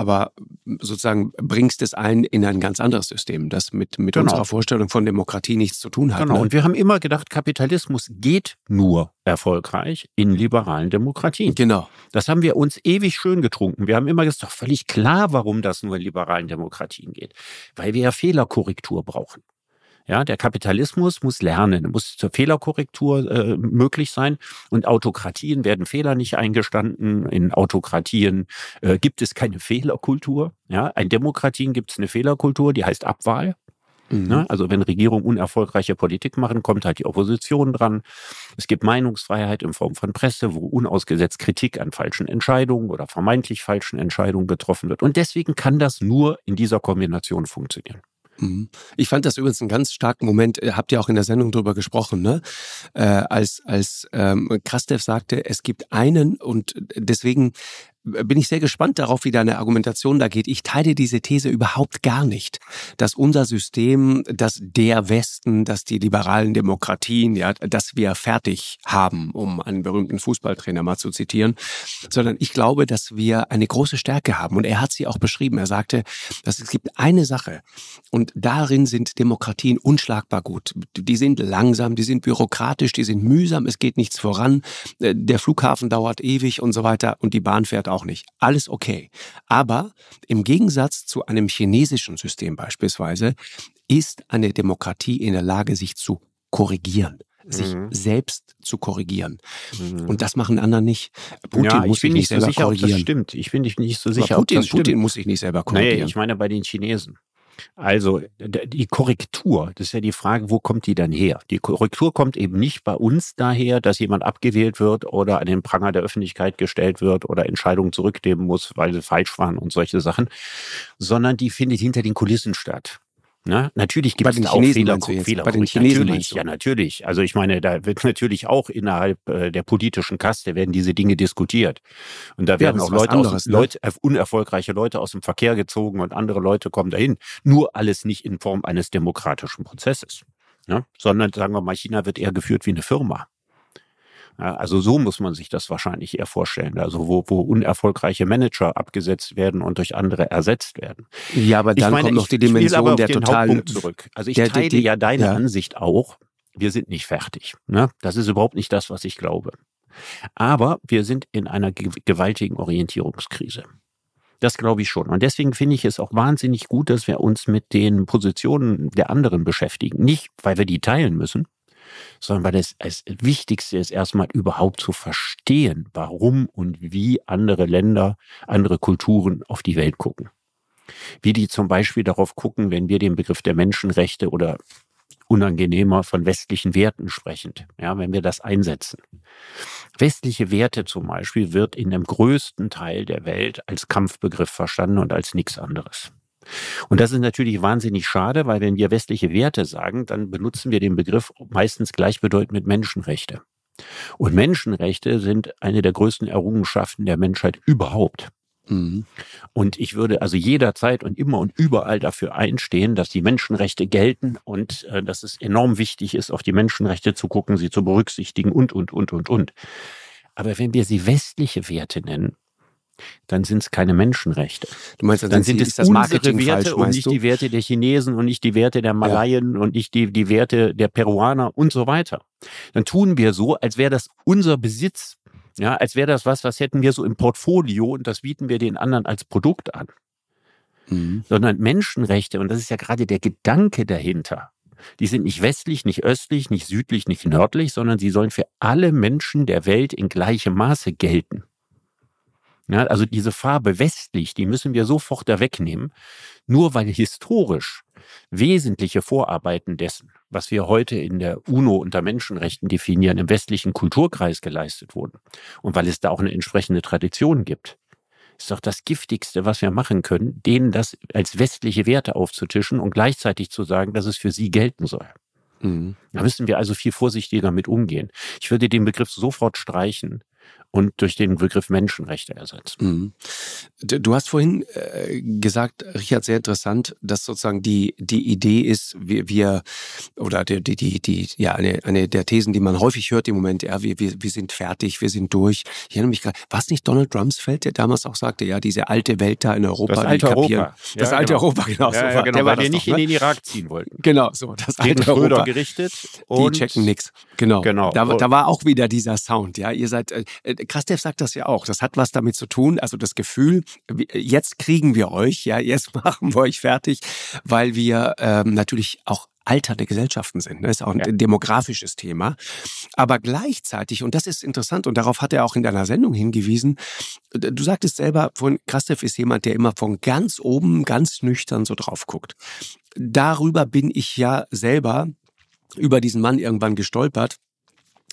aber sozusagen bringst es ein in ein ganz anderes System, das mit, mit Genau. unserer Vorstellung von Demokratie nichts zu tun hat. Genau. Ne? Und wir haben immer gedacht, Kapitalismus geht nur erfolgreich in liberalen Demokratien. Genau. Das haben wir uns ewig schön getrunken. Wir haben immer gesagt, doch völlig klar, warum das nur in liberalen Demokratien geht. Weil wir ja Fehlerkorrektur brauchen. Ja, der Kapitalismus muss lernen, muss zur Fehlerkorrektur äh, möglich sein. Und Autokratien werden Fehler nicht eingestanden. In Autokratien äh, gibt es keine Fehlerkultur. Ja, in Demokratien gibt es eine Fehlerkultur, die heißt Abwahl. Mhm. Ne? Also wenn Regierungen unerfolgreiche Politik machen, kommt halt die Opposition dran. Es gibt Meinungsfreiheit in Form von Presse, wo unausgesetzt Kritik an falschen Entscheidungen oder vermeintlich falschen Entscheidungen getroffen wird. Und deswegen kann das nur in dieser Kombination funktionieren. Mhm. Ich fand das übrigens einen ganz starken Moment, äh, habt ihr auch in der Sendung drüber gesprochen, ne? Äh, als als ähm, Krastev sagte, es gibt einen und deswegen bin ich sehr gespannt darauf, wie deine Argumentation da geht. Ich teile diese These überhaupt gar nicht, dass unser System, dass der Westen, dass die liberalen Demokratien, ja, dass wir fertig haben, um einen berühmten Fußballtrainer mal zu zitieren, sondern ich glaube, dass wir eine große Stärke haben. Und er hat sie auch beschrieben. Er sagte, dass es gibt eine Sache und darin sind Demokratien unschlagbar gut. Die sind langsam, die sind bürokratisch, die sind mühsam, es geht nichts voran, der Flughafen dauert ewig und so weiter und die Bahn fährt auch nicht. Alles okay. Aber im Gegensatz zu einem chinesischen System beispielsweise ist eine Demokratie in der Lage, sich zu korrigieren sich mhm. selbst zu korrigieren. Mhm. Und das machen anderen nicht. Putin ja, muss sich nicht selber so sicher, korrigieren. das stimmt. Ich bin nicht so sicher, Aber Putin, Putin muss sich nicht selber korrigieren. Nee, ich meine bei den Chinesen. Also die Korrektur, das ist ja die Frage, wo kommt die dann her? Die Korrektur kommt eben nicht bei uns daher, dass jemand abgewählt wird oder an den Pranger der Öffentlichkeit gestellt wird oder Entscheidungen zurücknehmen muss, weil sie falsch waren und solche Sachen, sondern die findet hinter den Kulissen statt. Ne? Natürlich gibt es auch Fehler, Fehler. Bei den Chinesen natürlich, ja natürlich. Also ich meine, da wird natürlich auch innerhalb äh, der politischen Kaste werden diese Dinge diskutiert. Und da werden ja, auch Leute, anderes, aus, ne? Leute, unerfolgreiche Leute aus dem Verkehr gezogen und andere Leute kommen dahin. Nur alles nicht in Form eines demokratischen Prozesses. Ne? Sondern sagen wir mal, China wird eher geführt wie eine Firma. Ja, also so muss man sich das wahrscheinlich eher vorstellen. Also wo, wo unerfolgreiche Manager abgesetzt werden und durch andere ersetzt werden. Ja, aber dann meine, kommt noch die Dimension der totalen zurück. Also ich der, teile die, ja deine ja. Ansicht auch. Wir sind nicht fertig. Ne? Das ist überhaupt nicht das, was ich glaube. Aber wir sind in einer gewaltigen Orientierungskrise. Das glaube ich schon. Und deswegen finde ich es auch wahnsinnig gut, dass wir uns mit den Positionen der anderen beschäftigen. Nicht, weil wir die teilen müssen, sondern weil es das Wichtigste ist, erstmal überhaupt zu verstehen, warum und wie andere Länder, andere Kulturen auf die Welt gucken. Wie die zum Beispiel darauf gucken, wenn wir den Begriff der Menschenrechte oder unangenehmer von westlichen Werten sprechend, ja, wenn wir das einsetzen. Westliche Werte zum Beispiel wird in dem größten Teil der Welt als Kampfbegriff verstanden und als nichts anderes. Und das ist natürlich wahnsinnig schade, weil wenn wir westliche Werte sagen, dann benutzen wir den Begriff meistens gleichbedeutend mit Menschenrechte. Und Menschenrechte sind eine der größten Errungenschaften der Menschheit überhaupt. Mhm. Und ich würde also jederzeit und immer und überall dafür einstehen, dass die Menschenrechte gelten und äh, dass es enorm wichtig ist, auf die Menschenrechte zu gucken, sie zu berücksichtigen und, und, und, und, und. Aber wenn wir sie westliche Werte nennen, dann sind es keine Menschenrechte. Du meinst, dann, dann sind es das Marketing Werte falsch, und nicht du? die Werte der Chinesen und nicht die Werte der Malayen ja. und nicht die, die Werte der Peruaner und so weiter. Dann tun wir so, als wäre das unser Besitz. Ja, als wäre das was, was hätten wir so im Portfolio und das bieten wir den anderen als Produkt an. Mhm. Sondern Menschenrechte, und das ist ja gerade der Gedanke dahinter, die sind nicht westlich, nicht östlich, nicht südlich, nicht nördlich, sondern sie sollen für alle Menschen der Welt in gleichem Maße gelten. Ja, also diese Farbe westlich, die müssen wir sofort da wegnehmen, nur weil historisch wesentliche Vorarbeiten dessen, was wir heute in der UNO unter Menschenrechten definieren, im westlichen Kulturkreis geleistet wurden und weil es da auch eine entsprechende Tradition gibt, ist doch das Giftigste, was wir machen können, denen das als westliche Werte aufzutischen und gleichzeitig zu sagen, dass es für sie gelten soll. Mhm. Da müssen wir also viel vorsichtiger mit umgehen. Ich würde den Begriff sofort streichen und durch den Begriff Menschenrechte ersetzen. Mhm. Du hast vorhin äh, gesagt, Richard, sehr interessant, dass sozusagen die, die Idee ist, wir, wir oder die, die, die, die, ja, eine, eine der Thesen, die man häufig hört im Moment, ja, wir, wir, wir sind fertig, wir sind durch. Ich erinnere mich gerade, was nicht Donald Rumsfeld, der damals auch sagte, ja, diese alte Welt da in Europa, das alte Europa. Das ja, alte genau. Europa, genau. Ja, so ja, genau der weil wir nicht noch, ne? in den Irak ziehen wollten. Genau, so, das Gegen alte Europa. gerichtet. die checken nix. Genau. genau. Da, da war auch wieder dieser Sound, ja, ihr seid, äh, Krastev sagt das ja auch. Das hat was damit zu tun, also das Gefühl, jetzt kriegen wir euch, ja, jetzt [LAUGHS] machen wir euch fertig, weil wir ähm, natürlich auch alternde Gesellschaften sind. Das ne? ist auch ein ja. demografisches Thema. Aber gleichzeitig, und das ist interessant, und darauf hat er auch in deiner Sendung hingewiesen, du sagtest selber, von Krastev ist jemand, der immer von ganz oben, ganz nüchtern so drauf guckt. Darüber bin ich ja selber über diesen Mann irgendwann gestolpert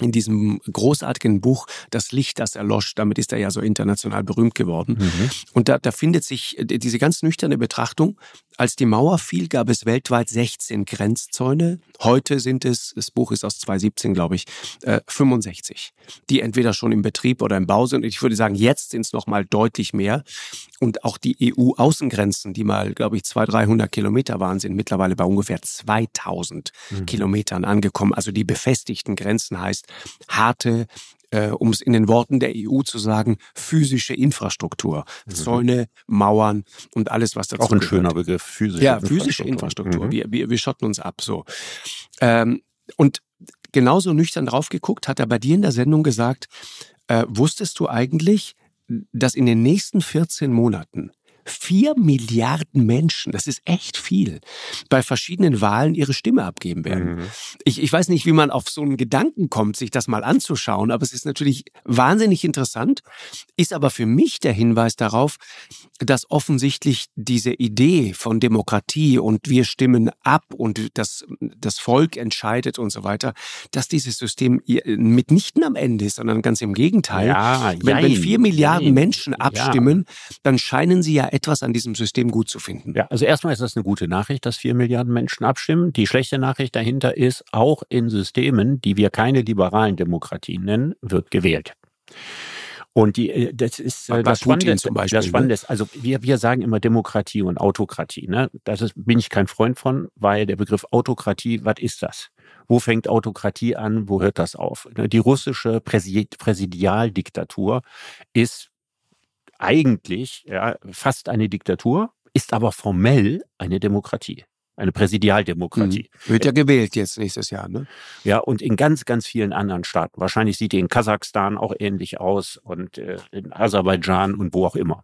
in diesem großartigen Buch Das Licht, das erlosch, damit ist er ja so international berühmt geworden. Mhm. Und da, da findet sich äh, diese ganz nüchterne Betrachtung, als die Mauer fiel, gab es weltweit 16 Grenzzäune. Heute sind es, das Buch ist aus 2017, glaube ich, 65, äh, die entweder schon im Betrieb oder im Bau sind. Ich würde sagen, jetzt sind es noch mal deutlich mehr. Und auch die EU-Außengrenzen, die mal, glaube ich, 200, 300 Kilometer waren, sind mittlerweile bei ungefähr 2000 mhm. Kilometern angekommen. Also die befestigten Grenzen heißt harte äh, um es in den Worten der EU zu sagen, physische Infrastruktur. Mhm. Zäune, Mauern und alles, was dazu Auch ein gehört. schöner Begriff, physische ja, Infrastruktur. physische Infrastruktur. Mhm. Wir, wir, wir schotten uns ab, so. Ähm, und genauso nüchtern drauf geguckt, hat er bei dir in der Sendung gesagt, äh, wusstest du eigentlich, dass in den nächsten 14 Monaten Vier Milliarden Menschen, das ist echt viel, bei verschiedenen Wahlen ihre Stimme abgeben werden. Mhm. Ich, ich weiß nicht, wie man auf so einen Gedanken kommt, sich das mal anzuschauen, aber es ist natürlich wahnsinnig interessant, ist aber für mich der Hinweis darauf, dass offensichtlich diese Idee von Demokratie und wir stimmen ab und das, das Volk entscheidet und so weiter, dass dieses System mitnichten am Ende ist, sondern ganz im Gegenteil. Ja, wenn, wenn vier Milliarden jein, Menschen abstimmen, ja. dann scheinen sie ja etwas an diesem System gut zu finden. Ja, also erstmal ist das eine gute Nachricht, dass vier Milliarden Menschen abstimmen. Die schlechte Nachricht dahinter ist, auch in Systemen, die wir keine liberalen Demokratien nennen, wird gewählt. Und die, äh, das ist äh, das Spannende, zum Beispiel, das ne? Spannende ist, also wir, wir sagen immer Demokratie und Autokratie. Ne? Das ist, bin ich kein Freund von, weil der Begriff Autokratie, was ist das? Wo fängt Autokratie an? Wo hört das auf? Ne, die russische Präsidialdiktatur ist eigentlich ja, fast eine Diktatur, ist aber formell eine Demokratie. Eine Präsidialdemokratie. Mhm. Wird ja gewählt jetzt nächstes Jahr, ne? Ja, und in ganz, ganz vielen anderen Staaten. Wahrscheinlich sieht die in Kasachstan auch ähnlich aus und äh, in Aserbaidschan und wo auch immer.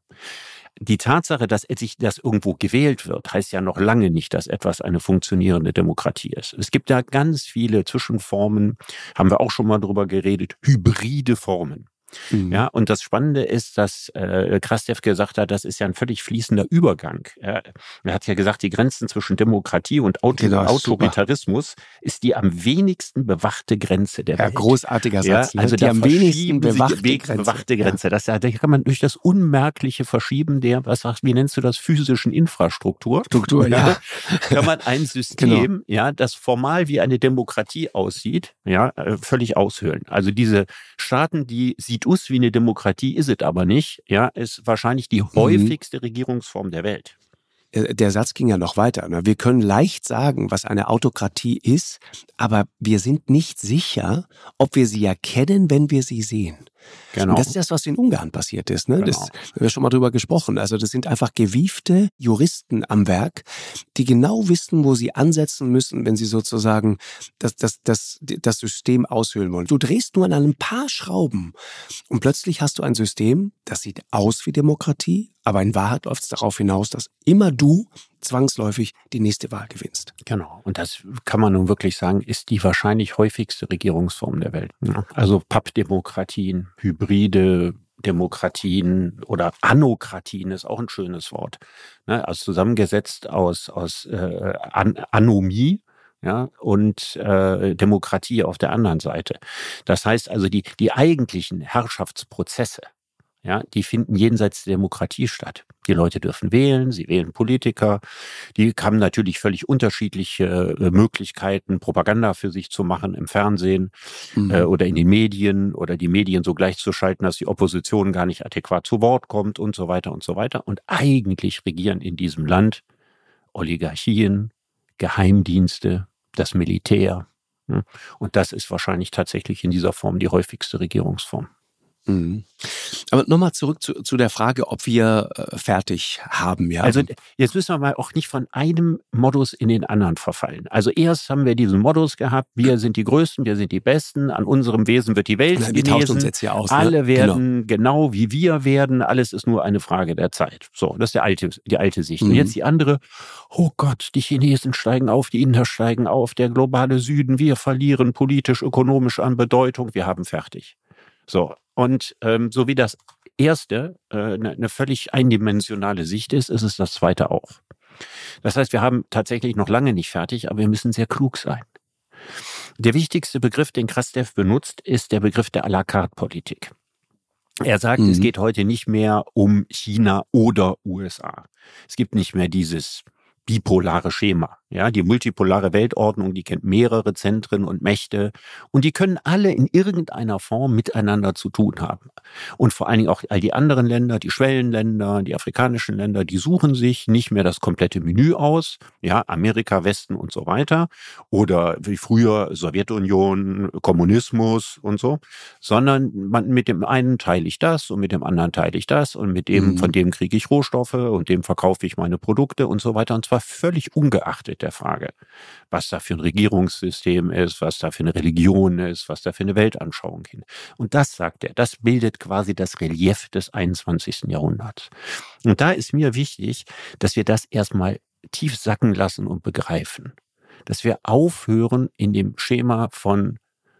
Die Tatsache, dass sich das irgendwo gewählt wird, heißt ja noch lange nicht, dass etwas eine funktionierende Demokratie ist. Es gibt da ganz viele Zwischenformen, haben wir auch schon mal drüber geredet, hybride Formen. Mhm. Ja, und das Spannende ist, dass äh, Krastev gesagt hat, das ist ja ein völlig fließender Übergang. Er, er hat ja gesagt, die Grenzen zwischen Demokratie und Auto genau, Autoritarismus super. ist die am wenigsten bewachte Grenze der ja, Welt. Großartiger Satz. Ja, ne? also die am wenigsten bewachte, Grenze. bewachte Grenze. Das, da kann man durch das unmerkliche Verschieben der, was sagst, wie nennst du das, physischen Infrastruktur? Struktur, ja. [LAUGHS] kann man ein System, genau. ja, das formal wie eine Demokratie aussieht, ja, äh, völlig aushöhlen. Also diese Staaten, die sieht sieht aus wie eine Demokratie, ist es aber nicht. Ja, ist wahrscheinlich die mhm. häufigste Regierungsform der Welt. Äh, der Satz ging ja noch weiter. Ne? Wir können leicht sagen, was eine Autokratie ist, aber wir sind nicht sicher, ob wir sie erkennen, wenn wir sie sehen. Genau. Und das ist das, was in Ungarn passiert ist. Ne? Genau. Das haben wir schon mal drüber gesprochen. Also das sind einfach gewiefte Juristen am Werk, die genau wissen, wo sie ansetzen müssen, wenn sie sozusagen das, das, das, das System aushöhlen wollen. Du drehst nur an ein paar Schrauben und plötzlich hast du ein System, das sieht aus wie Demokratie, aber in Wahrheit läuft es darauf hinaus, dass immer du zwangsläufig die nächste Wahl gewinnst. Genau. Und das kann man nun wirklich sagen, ist die wahrscheinlich häufigste Regierungsform der Welt. Also Pappdemokratien, hybride Demokratien oder Anokratien ist auch ein schönes Wort. Ne? Also zusammengesetzt aus, aus äh, An Anomie, ja, und äh, Demokratie auf der anderen Seite. Das heißt also, die, die eigentlichen Herrschaftsprozesse, ja, die finden jenseits der Demokratie statt. Die Leute dürfen wählen, sie wählen Politiker, die haben natürlich völlig unterschiedliche äh, Möglichkeiten, Propaganda für sich zu machen im Fernsehen mhm. äh, oder in den Medien oder die Medien so gleichzuschalten, dass die Opposition gar nicht adäquat zu Wort kommt und so weiter und so weiter. Und eigentlich regieren in diesem Land Oligarchien, Geheimdienste, das Militär. Und das ist wahrscheinlich tatsächlich in dieser Form die häufigste Regierungsform. Mhm. Aber nochmal zurück zu, zu der Frage, ob wir äh, fertig haben. Ja? Also jetzt müssen wir mal auch nicht von einem Modus in den anderen verfallen. Also erst haben wir diesen Modus gehabt, wir sind die Größten, wir sind die Besten, an unserem Wesen wird die Welt Na, wir tauschen uns jetzt ja aus. Ne? Alle werden genau. genau. wie wir werden, alles ist nur eine Frage der Zeit. So, das ist der alte, die alte Sicht. Mhm. Und jetzt die andere, oh Gott, die Chinesen steigen auf, die Inder steigen auf, der globale Süden, wir verlieren politisch, ökonomisch an Bedeutung, wir haben fertig. So, und ähm, so wie das erste äh, eine, eine völlig eindimensionale Sicht ist, ist es das zweite auch. Das heißt, wir haben tatsächlich noch lange nicht fertig, aber wir müssen sehr klug sein. Der wichtigste Begriff, den Krastev benutzt, ist der Begriff der à la carte Politik. Er sagt, mhm. es geht heute nicht mehr um China oder USA. Es gibt nicht mehr dieses bipolare Schema. Ja, die multipolare Weltordnung, die kennt mehrere Zentren und Mächte und die können alle in irgendeiner Form miteinander zu tun haben. Und vor allen Dingen auch all die anderen Länder, die Schwellenländer, die afrikanischen Länder, die suchen sich nicht mehr das komplette Menü aus, ja, Amerika, Westen und so weiter oder wie früher Sowjetunion, Kommunismus und so, sondern man, mit dem einen teile ich das und mit dem anderen teile ich das und mit dem, mhm. von dem kriege ich Rohstoffe und dem verkaufe ich meine Produkte und so weiter und zwar völlig ungeachtet der Frage, was da für ein Regierungssystem ist, was da für eine Religion ist, was da für eine Weltanschauung hin. Und das sagt er, das bildet quasi das Relief des 21. Jahrhunderts. Und da ist mir wichtig, dass wir das erstmal tief sacken lassen und begreifen. Dass wir aufhören in dem Schema von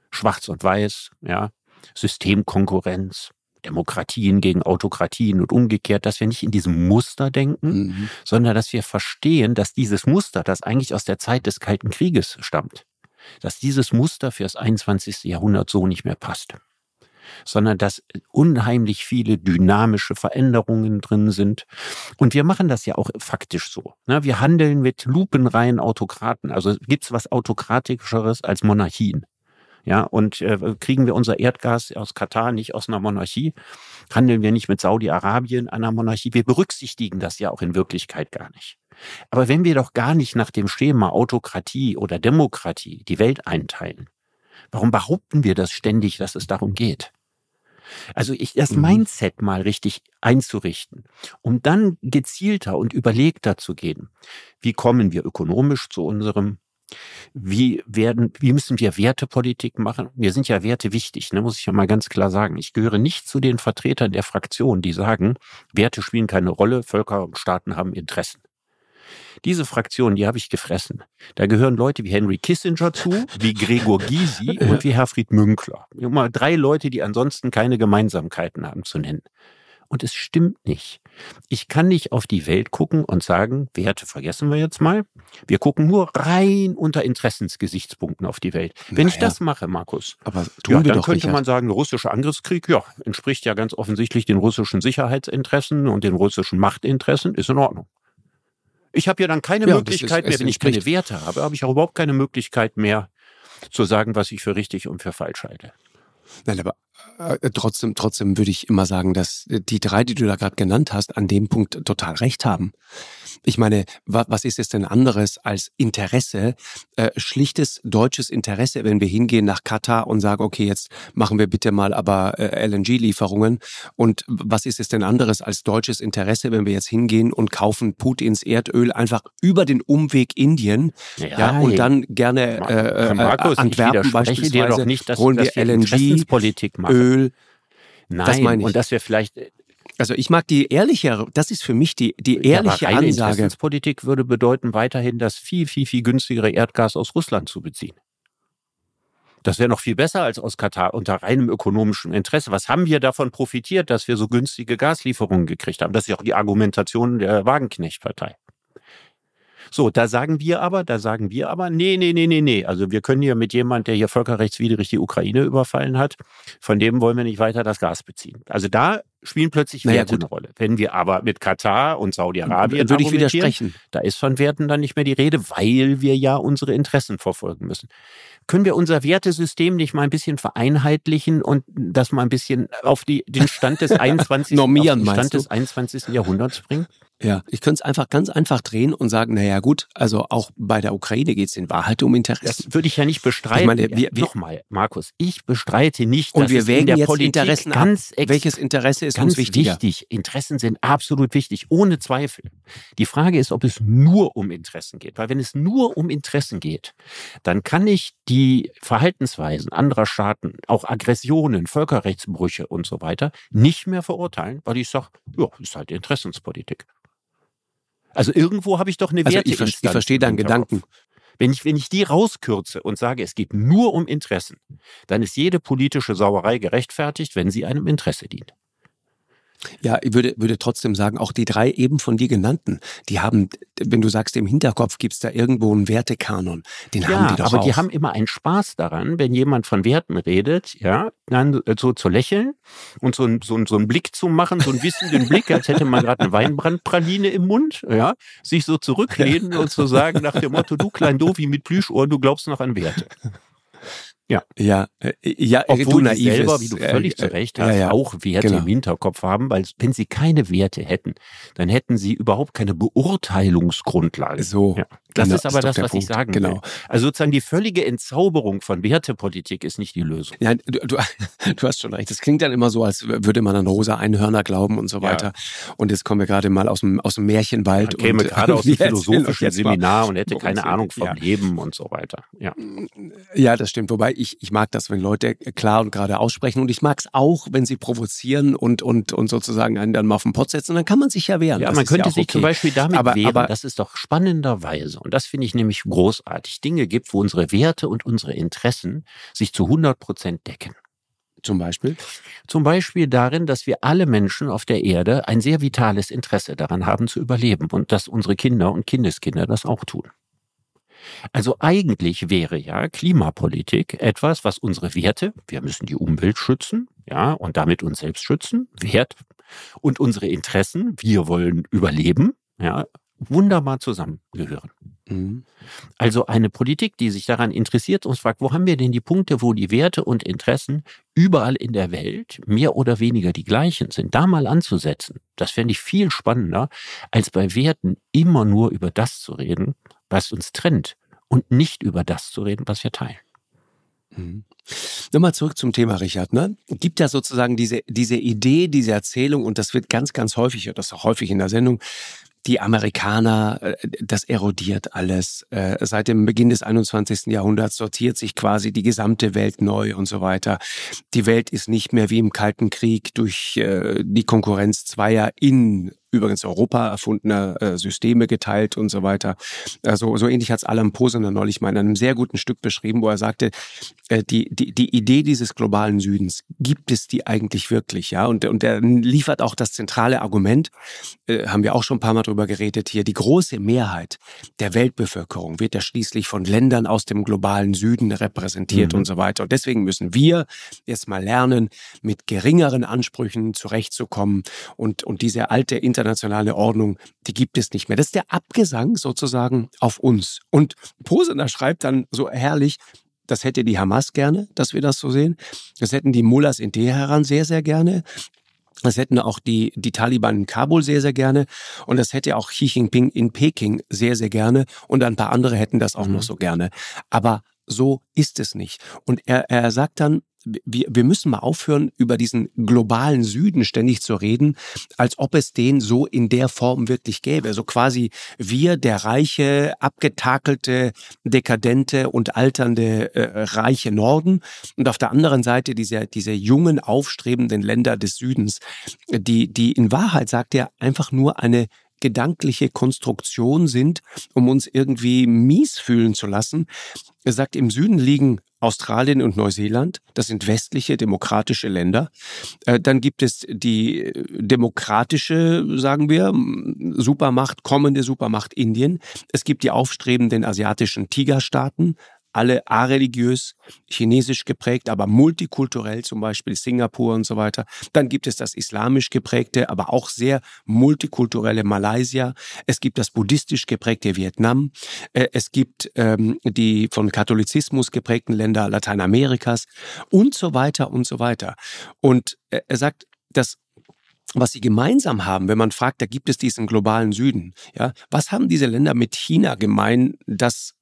Schwarz und Weiß, ja, Systemkonkurrenz, Demokratien gegen Autokratien und umgekehrt, dass wir nicht in diesem Muster denken, mhm. sondern dass wir verstehen, dass dieses Muster, das eigentlich aus der Zeit des Kalten Krieges stammt, dass dieses Muster für das 21. Jahrhundert so nicht mehr passt sondern dass unheimlich viele dynamische Veränderungen drin sind. Und wir machen das ja auch faktisch so. Ne? Wir handeln mit lupenreinen Autokraten. Also gibt es was Autokratischeres als Monarchien? Ja, und äh, kriegen wir unser Erdgas aus Katar nicht aus einer Monarchie? Handeln wir nicht mit Saudi-Arabien einer Monarchie? Wir berücksichtigen das ja auch in Wirklichkeit gar nicht. Aber wenn wir doch gar nicht nach dem Schema Autokratie oder Demokratie die Welt einteilen, warum behaupten wir das ständig, dass es darum geht? Also ich, das mhm. Mindset mal richtig einzurichten, um dann gezielter und überlegter zu gehen. Wie kommen wir ökonomisch zu unserem wie werden, wie müssen wir Wertepolitik machen? Mir sind ja Werte wichtig, ne, muss ich ja mal ganz klar sagen. Ich gehöre nicht zu den Vertretern der Fraktion, die sagen, Werte spielen keine Rolle, Völker und Staaten haben Interessen. Diese Fraktion, die habe ich gefressen. Da gehören Leute wie Henry Kissinger zu, wie Gregor Gysi [LAUGHS] und wie Herfried Münkler. Mal drei Leute, die ansonsten keine Gemeinsamkeiten haben zu nennen. Und es stimmt nicht. Ich kann nicht auf die Welt gucken und sagen, Werte vergessen wir jetzt mal. Wir gucken nur rein unter Interessensgesichtspunkten auf die Welt. Wenn naja, ich das mache, Markus, aber ja, dann könnte man sagen, der russische Angriffskrieg, ja, entspricht ja ganz offensichtlich den russischen Sicherheitsinteressen und den russischen Machtinteressen, ist in Ordnung. Ich habe ja dann keine ja, Möglichkeit ist, mehr, wenn ich keine Werte habe, habe ich auch überhaupt keine Möglichkeit mehr zu sagen, was ich für richtig und für falsch halte. Nein, aber äh, trotzdem, trotzdem würde ich immer sagen, dass die drei, die du da gerade genannt hast, an dem Punkt total recht haben. Ich meine, was ist es denn anderes als Interesse, äh, schlichtes deutsches Interesse, wenn wir hingehen nach Katar und sagen, okay, jetzt machen wir bitte mal aber äh, LNG-Lieferungen. Und was ist es denn anderes als deutsches Interesse, wenn wir jetzt hingehen und kaufen Putins Erdöl einfach über den Umweg Indien, ja, ja und dann gerne äh, äh Markus, Antwerpen beispielsweise nicht, dass, holen wir LNG, Öl. Nein, das meine ich. und dass wir vielleicht also ich mag die ehrliche, das ist für mich die, die ehrliche ja, Ansage. Politik würde bedeuten, weiterhin das viel, viel, viel günstigere Erdgas aus Russland zu beziehen. Das wäre noch viel besser als aus Katar unter reinem ökonomischem Interesse. Was haben wir davon profitiert, dass wir so günstige Gaslieferungen gekriegt haben? Das ist ja auch die Argumentation der Wagenknecht-Partei. So, da sagen wir aber, da sagen wir aber, nee, nee, nee, nee, nee. Also wir können hier mit jemand, der hier völkerrechtswidrig die Ukraine überfallen hat, von dem wollen wir nicht weiter das Gas beziehen. Also da spielen plötzlich Werte naja, eine Rolle. Wenn wir aber mit Katar und Saudi-Arabien würde ich widersprechen. Da ist von Werten dann nicht mehr die Rede, weil wir ja unsere Interessen verfolgen müssen. Können wir unser Wertesystem nicht mal ein bisschen vereinheitlichen und das mal ein bisschen auf die, den Stand des [LAUGHS] 21. Normieren, Stand des 21. Jahrhunderts bringen? Ja, ich könnte es einfach ganz einfach drehen und sagen, naja gut, also auch bei der Ukraine geht es in Wahrheit um Interessen. Das würde ich ja nicht bestreiten. Ich meine, wir, wir, Nochmal, Markus, ich bestreite nicht, und wir wägen jetzt Politik Interessen ganz ab. Welches Interesse ist uns wichtiger? wichtig. Interessen sind absolut wichtig, ohne Zweifel. Die Frage ist, ob es nur um Interessen geht. Weil wenn es nur um Interessen geht, dann kann ich die Verhaltensweisen anderer Staaten, auch Aggressionen, Völkerrechtsbrüche und so weiter, nicht mehr verurteilen, weil ich sage, ja, ist halt Interessenspolitik. Also irgendwo habe ich doch eine also Werte. Ich, ich verstehe deinen Gedanken. Wenn ich, wenn ich die rauskürze und sage, es geht nur um Interessen, dann ist jede politische Sauerei gerechtfertigt, wenn sie einem Interesse dient. Ja, ich würde, würde trotzdem sagen, auch die drei eben von dir genannten, die haben, wenn du sagst, im Hinterkopf gibt's da irgendwo einen Wertekanon. Den ja, haben die doch aber auch. die haben immer einen Spaß daran, wenn jemand von Werten redet, ja, dann so zu lächeln und so, so, so einen Blick zu machen, so einen wissenden Blick, als hätte man gerade eine Weinbrandpraline im Mund, ja, sich so zurücklehnen und zu sagen nach dem Motto, du klein Dovi mit Plüschohren, du glaubst noch an Werte. Ja. Ja, äh, ja Obwohl du die selber, wie du völlig äh, zu Recht hast, ja, ja. auch Werte genau. im Hinterkopf haben, weil wenn sie keine Werte hätten, dann hätten sie überhaupt keine Beurteilungsgrundlage. So. Ja. Das genau, ist aber ist das, was Punkt. ich sagen genau. will. Also sozusagen die völlige Entzauberung von Wertepolitik ist nicht die Lösung. Ja, du, du, [LAUGHS] du hast schon recht. Das klingt dann immer so, als würde man an rosa Einhörner glauben und so weiter. Ja. Und jetzt kommen wir gerade mal aus dem, aus dem Märchenwald. Man käme und, gerade [LAUGHS] aus dem philosophischen Seminar und hätte keine Ahnung vom ja. Leben und so weiter. Ja. ja, das stimmt. Wobei ich, ich mag das, wenn Leute klar und gerade aussprechen. Und ich mag es auch, wenn sie provozieren und, und, und sozusagen einen dann mal auf den Pott setzen. Dann kann man sich ja wehren. Ja, das man könnte ja sich okay. zum Beispiel damit aber, wehren. Aber, das ist doch spannenderweise und das finde ich nämlich großartig, Dinge gibt, wo unsere Werte und unsere Interessen sich zu 100 Prozent decken. Zum Beispiel? Zum Beispiel darin, dass wir alle Menschen auf der Erde ein sehr vitales Interesse daran haben zu überleben und dass unsere Kinder und Kindeskinder das auch tun. Also eigentlich wäre ja Klimapolitik etwas, was unsere Werte, wir müssen die Umwelt schützen, ja, und damit uns selbst schützen, Wert, und unsere Interessen, wir wollen überleben, ja, wunderbar zusammengehören. Mhm. Also eine Politik, die sich daran interessiert und fragt, wo haben wir denn die Punkte, wo die Werte und Interessen überall in der Welt mehr oder weniger die gleichen sind, da mal anzusetzen. Das fände ich viel spannender, als bei Werten immer nur über das zu reden, was uns trennt und nicht über das zu reden, was wir teilen. Mhm. Nochmal zurück zum Thema, Richard. Ne? Gibt ja sozusagen diese, diese Idee, diese Erzählung, und das wird ganz, ganz häufig, und das auch häufig in der Sendung, die Amerikaner, äh, das erodiert alles. Äh, seit dem Beginn des 21. Jahrhunderts sortiert sich quasi die gesamte Welt neu und so weiter. Die Welt ist nicht mehr wie im Kalten Krieg durch äh, die Konkurrenz zweier in übrigens Europa erfundener äh, Systeme geteilt und so weiter. Also so ähnlich hat es Alan Posener neulich mal in einem sehr guten Stück beschrieben, wo er sagte, äh, die, die, die Idee dieses globalen Südens, gibt es die eigentlich wirklich? Ja, und, und er liefert auch das zentrale Argument, äh, haben wir auch schon ein paar Mal drüber geredet hier, die große Mehrheit der Weltbevölkerung wird ja schließlich von Ländern aus dem globalen Süden repräsentiert mhm. und so weiter. Und deswegen müssen wir jetzt mal lernen, mit geringeren Ansprüchen zurechtzukommen und, und diese alte Inter internationale Ordnung, die gibt es nicht mehr. Das ist der Abgesang sozusagen auf uns. Und Posener schreibt dann so herrlich, das hätte die Hamas gerne, dass wir das so sehen. Das hätten die Mullahs in Teheran sehr, sehr gerne. Das hätten auch die, die Taliban in Kabul sehr, sehr gerne. Und das hätte auch Xi Jinping in Peking sehr, sehr gerne. Und ein paar andere hätten das auch mhm. noch so gerne. Aber so ist es nicht. Und er, er sagt dann, wir, wir müssen mal aufhören, über diesen globalen Süden ständig zu reden, als ob es den so in der Form wirklich gäbe. Also quasi wir, der reiche, abgetakelte, dekadente und alternde äh, reiche Norden und auf der anderen Seite diese, diese jungen, aufstrebenden Länder des Südens, die, die in Wahrheit, sagt er, einfach nur eine gedankliche Konstruktion sind, um uns irgendwie mies fühlen zu lassen. Er sagt, im Süden liegen Australien und Neuseeland. Das sind westliche demokratische Länder. Äh, dann gibt es die demokratische, sagen wir, Supermacht, kommende Supermacht Indien. Es gibt die aufstrebenden asiatischen Tigerstaaten, alle areligiös, chinesisch geprägt, aber multikulturell, zum Beispiel Singapur und so weiter. Dann gibt es das islamisch geprägte, aber auch sehr multikulturelle Malaysia. Es gibt das buddhistisch geprägte Vietnam. Äh, es gibt ähm, die von Katholizismus geprägten Länder Lateinamerikas und so weiter und so weiter. Und äh, er sagt, dass was sie gemeinsam haben, wenn man fragt, da gibt es diesen globalen Süden. Ja, was haben diese Länder mit China gemein, das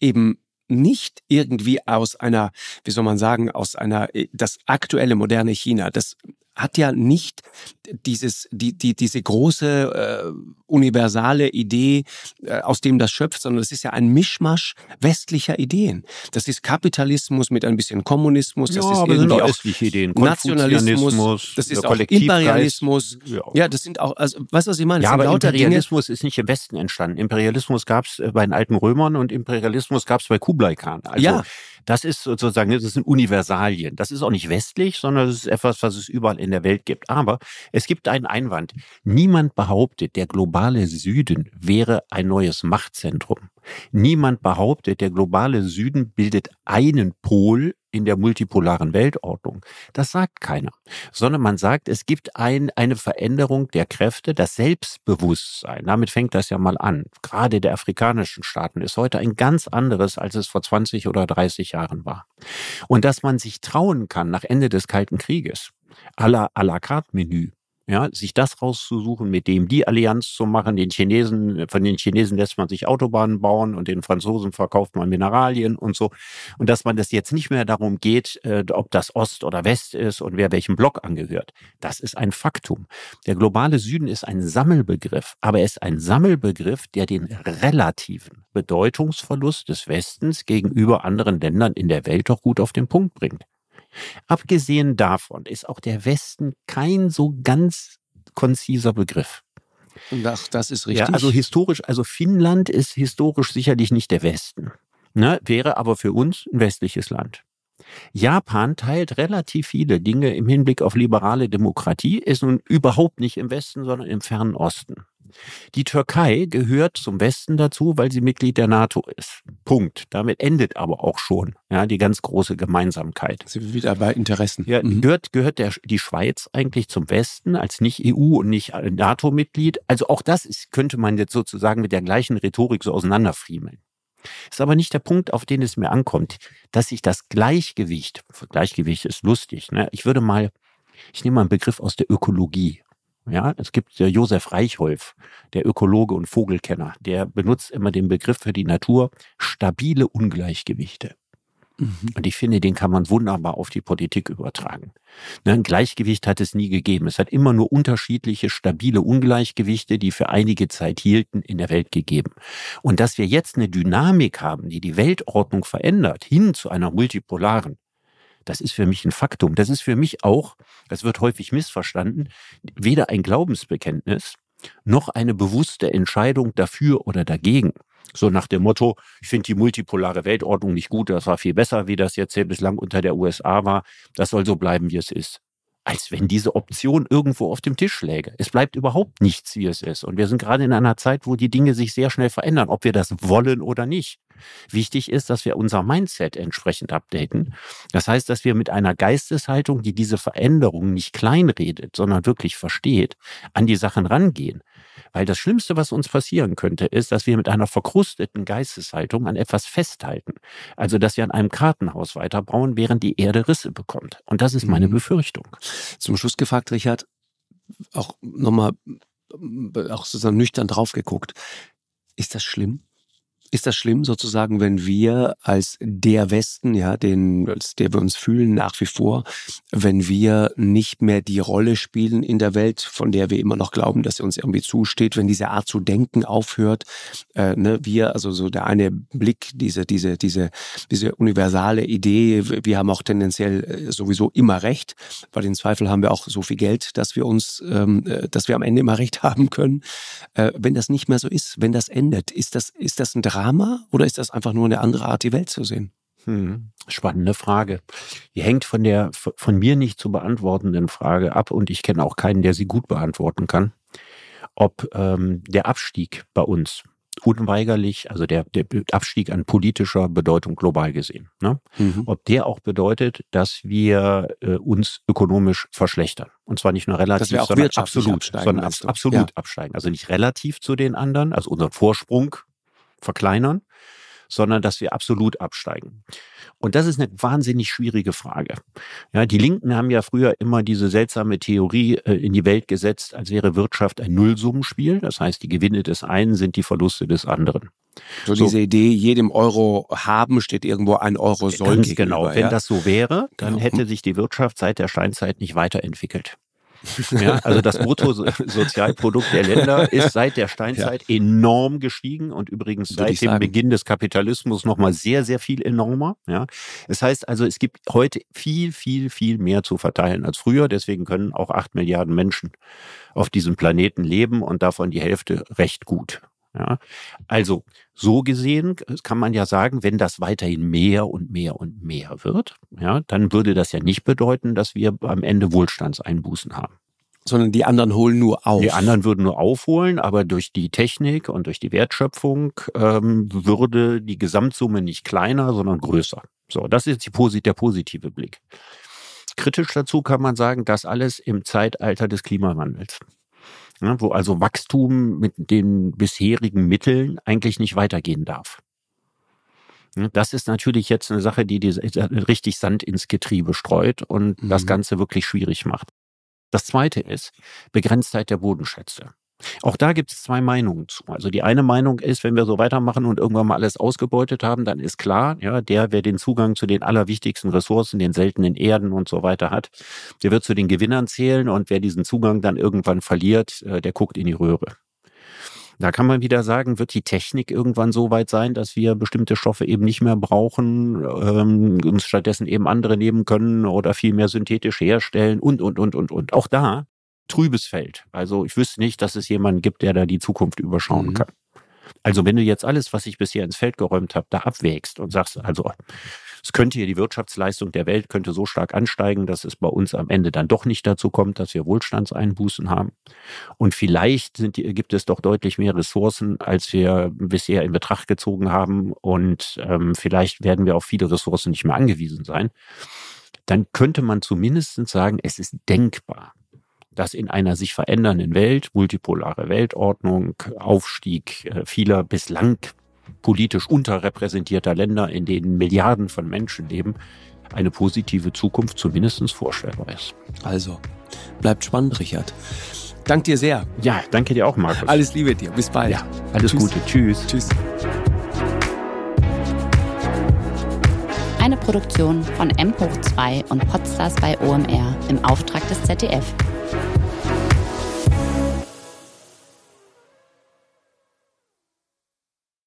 eben nicht irgendwie aus einer, wie soll man sagen, aus einer, äh, das aktuelle moderne China, das hat ja nicht dieses, die, die, diese große äh, universale Idee, äh, aus dem das schöpft, sondern es ist ja ein Mischmasch westlicher Ideen. Das ist Kapitalismus mit ein bisschen Kommunismus, das ja, ist irgendwie auch Ideen. Nationalismus, das ist auch Imperialismus. Ja. ja. das sind auch, also, weißt du, was ich meine? Ja, aber Imperialismus Dinge. ist nicht im Westen entstanden. Imperialismus gab es äh, bei den alten Römern und Imperialismus gab es bei Kublai Khan. Also, ja. Das ist sozusagen, das sind Universalien. Das ist auch nicht westlich, sondern das ist etwas, was es überall in der Welt gibt. Aber es gibt einen Einwand. Niemand behauptet, der globale Süden wäre ein neues Machtzentrum. Niemand behauptet, der globale Süden bildet einen Pol in der multipolaren Weltordnung. Das sagt keiner, sondern man sagt, es gibt ein, eine Veränderung der Kräfte, das Selbstbewusstsein. Damit fängt das ja mal an. Gerade der afrikanischen Staaten ist heute ein ganz anderes, als es vor 20 oder 30 Jahren war. Und dass man sich trauen kann nach Ende des Kalten Krieges, à la, à la carte Menü, ja, sich das rauszusuchen, mit dem die Allianz zu machen. Den Chinesen, von den Chinesen lässt man sich Autobahnen bauen und den Franzosen verkauft man Mineralien und so. Und dass man das jetzt nicht mehr darum geht, äh, ob das Ost oder West ist und wer welchem Block angehört. Das ist ein Faktum. Der globale Süden ist ein Sammelbegriff, aber er ist ein Sammelbegriff, der den relativen Bedeutungsverlust des Westens gegenüber anderen Ländern in der Welt doch gut auf den Punkt bringt. Abgesehen davon ist auch der Westen kein so ganz konziser Begriff. Das, das ist richtig. Ja, also historisch, also Finnland ist historisch sicherlich nicht der Westen, ne, wäre aber für uns ein westliches Land. Japan teilt relativ viele Dinge im Hinblick auf liberale Demokratie, ist nun überhaupt nicht im Westen, sondern im fernen Osten. Die Türkei gehört zum Westen dazu, weil sie Mitglied der NATO ist. Punkt. Damit endet aber auch schon ja, die ganz große Gemeinsamkeit. Sie wieder bei Interessen. Ja, mhm. Gehört, gehört der, die Schweiz eigentlich zum Westen als nicht EU und nicht NATO-Mitglied? Also auch das ist, könnte man jetzt sozusagen mit der gleichen Rhetorik so auseinanderfriemeln. Ist aber nicht der Punkt, auf den es mir ankommt, dass sich das Gleichgewicht, Gleichgewicht ist lustig, ne? ich würde mal, ich nehme mal einen Begriff aus der Ökologie. Ja, es gibt Josef Reichholf, der Ökologe und Vogelkenner, der benutzt immer den Begriff für die Natur stabile Ungleichgewichte. Mhm. Und ich finde, den kann man wunderbar auf die Politik übertragen. Ne, ein Gleichgewicht hat es nie gegeben. Es hat immer nur unterschiedliche, stabile Ungleichgewichte, die für einige Zeit hielten, in der Welt gegeben. Und dass wir jetzt eine Dynamik haben, die die Weltordnung verändert, hin zu einer multipolaren, das ist für mich ein Faktum. Das ist für mich auch, das wird häufig missverstanden, weder ein Glaubensbekenntnis noch eine bewusste Entscheidung dafür oder dagegen. So nach dem Motto, ich finde die multipolare Weltordnung nicht gut, das war viel besser, wie das jetzt hier bislang unter der USA war. Das soll so bleiben, wie es ist als wenn diese Option irgendwo auf dem Tisch läge. Es bleibt überhaupt nichts, wie es ist. Und wir sind gerade in einer Zeit, wo die Dinge sich sehr schnell verändern, ob wir das wollen oder nicht. Wichtig ist, dass wir unser Mindset entsprechend updaten. Das heißt, dass wir mit einer Geisteshaltung, die diese Veränderungen nicht kleinredet, sondern wirklich versteht, an die Sachen rangehen. Weil das Schlimmste, was uns passieren könnte, ist, dass wir mit einer verkrusteten Geisteshaltung an etwas festhalten. Also, dass wir an einem Kartenhaus weiterbauen, während die Erde Risse bekommt. Und das ist meine mhm. Befürchtung. Zum Schluss gefragt, Richard, auch nochmal, auch sozusagen nüchtern drauf geguckt. Ist das schlimm? Ist das schlimm sozusagen, wenn wir als der Westen, ja, den, als der wir uns fühlen nach wie vor, wenn wir nicht mehr die Rolle spielen in der Welt, von der wir immer noch glauben, dass sie uns irgendwie zusteht, wenn diese Art zu denken aufhört, äh, ne, wir, also so der eine Blick, diese, diese, diese, diese universale Idee, wir haben auch tendenziell äh, sowieso immer recht, weil in Zweifel haben wir auch so viel Geld, dass wir uns, ähm, äh, dass wir am Ende immer recht [LAUGHS] haben können. Äh, wenn das nicht mehr so ist, wenn das endet, ist das, ist das ein Drama? Drama oder ist das einfach nur eine andere Art, die Welt zu sehen? Hm, spannende Frage. Die hängt von der von mir nicht zu beantwortenden Frage ab und ich kenne auch keinen, der sie gut beantworten kann. Ob ähm, der Abstieg bei uns unweigerlich, also der, der Abstieg an politischer Bedeutung global gesehen, ne? Mhm. ob der auch bedeutet, dass wir äh, uns ökonomisch verschlechtern. Und zwar nicht nur relativ, sondern absolut, sondern absolut ja. absteigen. Also nicht relativ zu den anderen, also unseren Vorsprung verkleinern, sondern dass wir absolut absteigen. Und das ist eine wahnsinnig schwierige Frage. Ja, die Linken haben ja früher immer diese seltsame Theorie äh, in die Welt gesetzt, als wäre Wirtschaft ein Nullsummenspiel. Das heißt, die Gewinne des einen sind die Verluste des anderen. So, so, diese Idee, jedem Euro haben steht irgendwo ein Euro soll. Ganz genau. Wenn ja? das so wäre, dann genau. hätte sich die Wirtschaft seit der Steinzeit nicht weiterentwickelt. Ja, also das Bruttosozialprodukt der Länder ist seit der Steinzeit ja. enorm gestiegen und übrigens Würde seit dem. Beginn des Kapitalismus nochmal sehr, sehr viel enormer. Ja, das heißt also, es gibt heute viel, viel, viel mehr zu verteilen als früher. Deswegen können auch acht Milliarden Menschen auf diesem Planeten leben und davon die Hälfte recht gut. Ja, also so gesehen kann man ja sagen, wenn das weiterhin mehr und mehr und mehr wird, ja, dann würde das ja nicht bedeuten, dass wir am Ende Wohlstandseinbußen haben. Sondern die anderen holen nur auf. Die anderen würden nur aufholen, aber durch die Technik und durch die Wertschöpfung ähm, würde die Gesamtsumme nicht kleiner, sondern größer. So, das ist die, der positive Blick. Kritisch dazu kann man sagen, das alles im Zeitalter des Klimawandels ne, wo also Wachstum mit den bisherigen Mitteln eigentlich nicht weitergehen darf. Ne, das ist natürlich jetzt eine Sache, die, die richtig Sand ins Getriebe streut und mhm. das Ganze wirklich schwierig macht. Das zweite ist Begrenztheit der Bodenschätze. Auch da gibt es zwei Meinungen zu. Also die eine Meinung ist, wenn wir so weitermachen und irgendwann mal alles ausgebeutet haben, dann ist klar, ja, der, wer den Zugang zu den allerwichtigsten Ressourcen, den seltenen Erden und so weiter hat, der wird zu den Gewinnern zählen und wer diesen Zugang dann irgendwann verliert, äh, der guckt in die Röhre. Da kann man wieder sagen, wird die Technik irgendwann so weit sein, dass wir bestimmte Stoffe eben nicht mehr brauchen, ähm, uns stattdessen eben andere nehmen können oder viel mehr synthetisch herstellen und, und, und, und, und. Auch da trübes Feld. Also ich wüsste nicht, dass es jemanden gibt, der da die Zukunft überschauen mhm. kann. Also wenn du jetzt alles, was ich bisher ins Feld geräumt habe, da abwägst und sagst, also es könnte hier die Wirtschaftsleistung der Welt könnte so stark ansteigen, dass es bei uns am Ende dann doch nicht dazu kommt, dass wir Wohlstandseinbußen haben. Und vielleicht sind gibt es doch deutlich mehr Ressourcen, als wir bisher in Betracht gezogen haben. Und ähm, vielleicht werden wir auf viele Ressourcen nicht mehr angewiesen sein. Dann könnte man zumindest sagen, es ist denkbar, dass in einer sich verändernden Welt, multipolare Weltordnung, Aufstieg äh, vieler bislang politisch unterrepräsentierter Länder, in denen Milliarden von Menschen leben, eine positive Zukunft zumindest vorstellbar ist. Also, bleibt spannend, Richard. Dank dir sehr. Ja, danke dir auch, Markus. Alles Liebe dir. Bis bald. Ja, alles Tschüss. Gute. Tschüss. Tschüss. Eine Produktion von M hoch 2 und Podstars bei OMR im Auftrag des ZDF.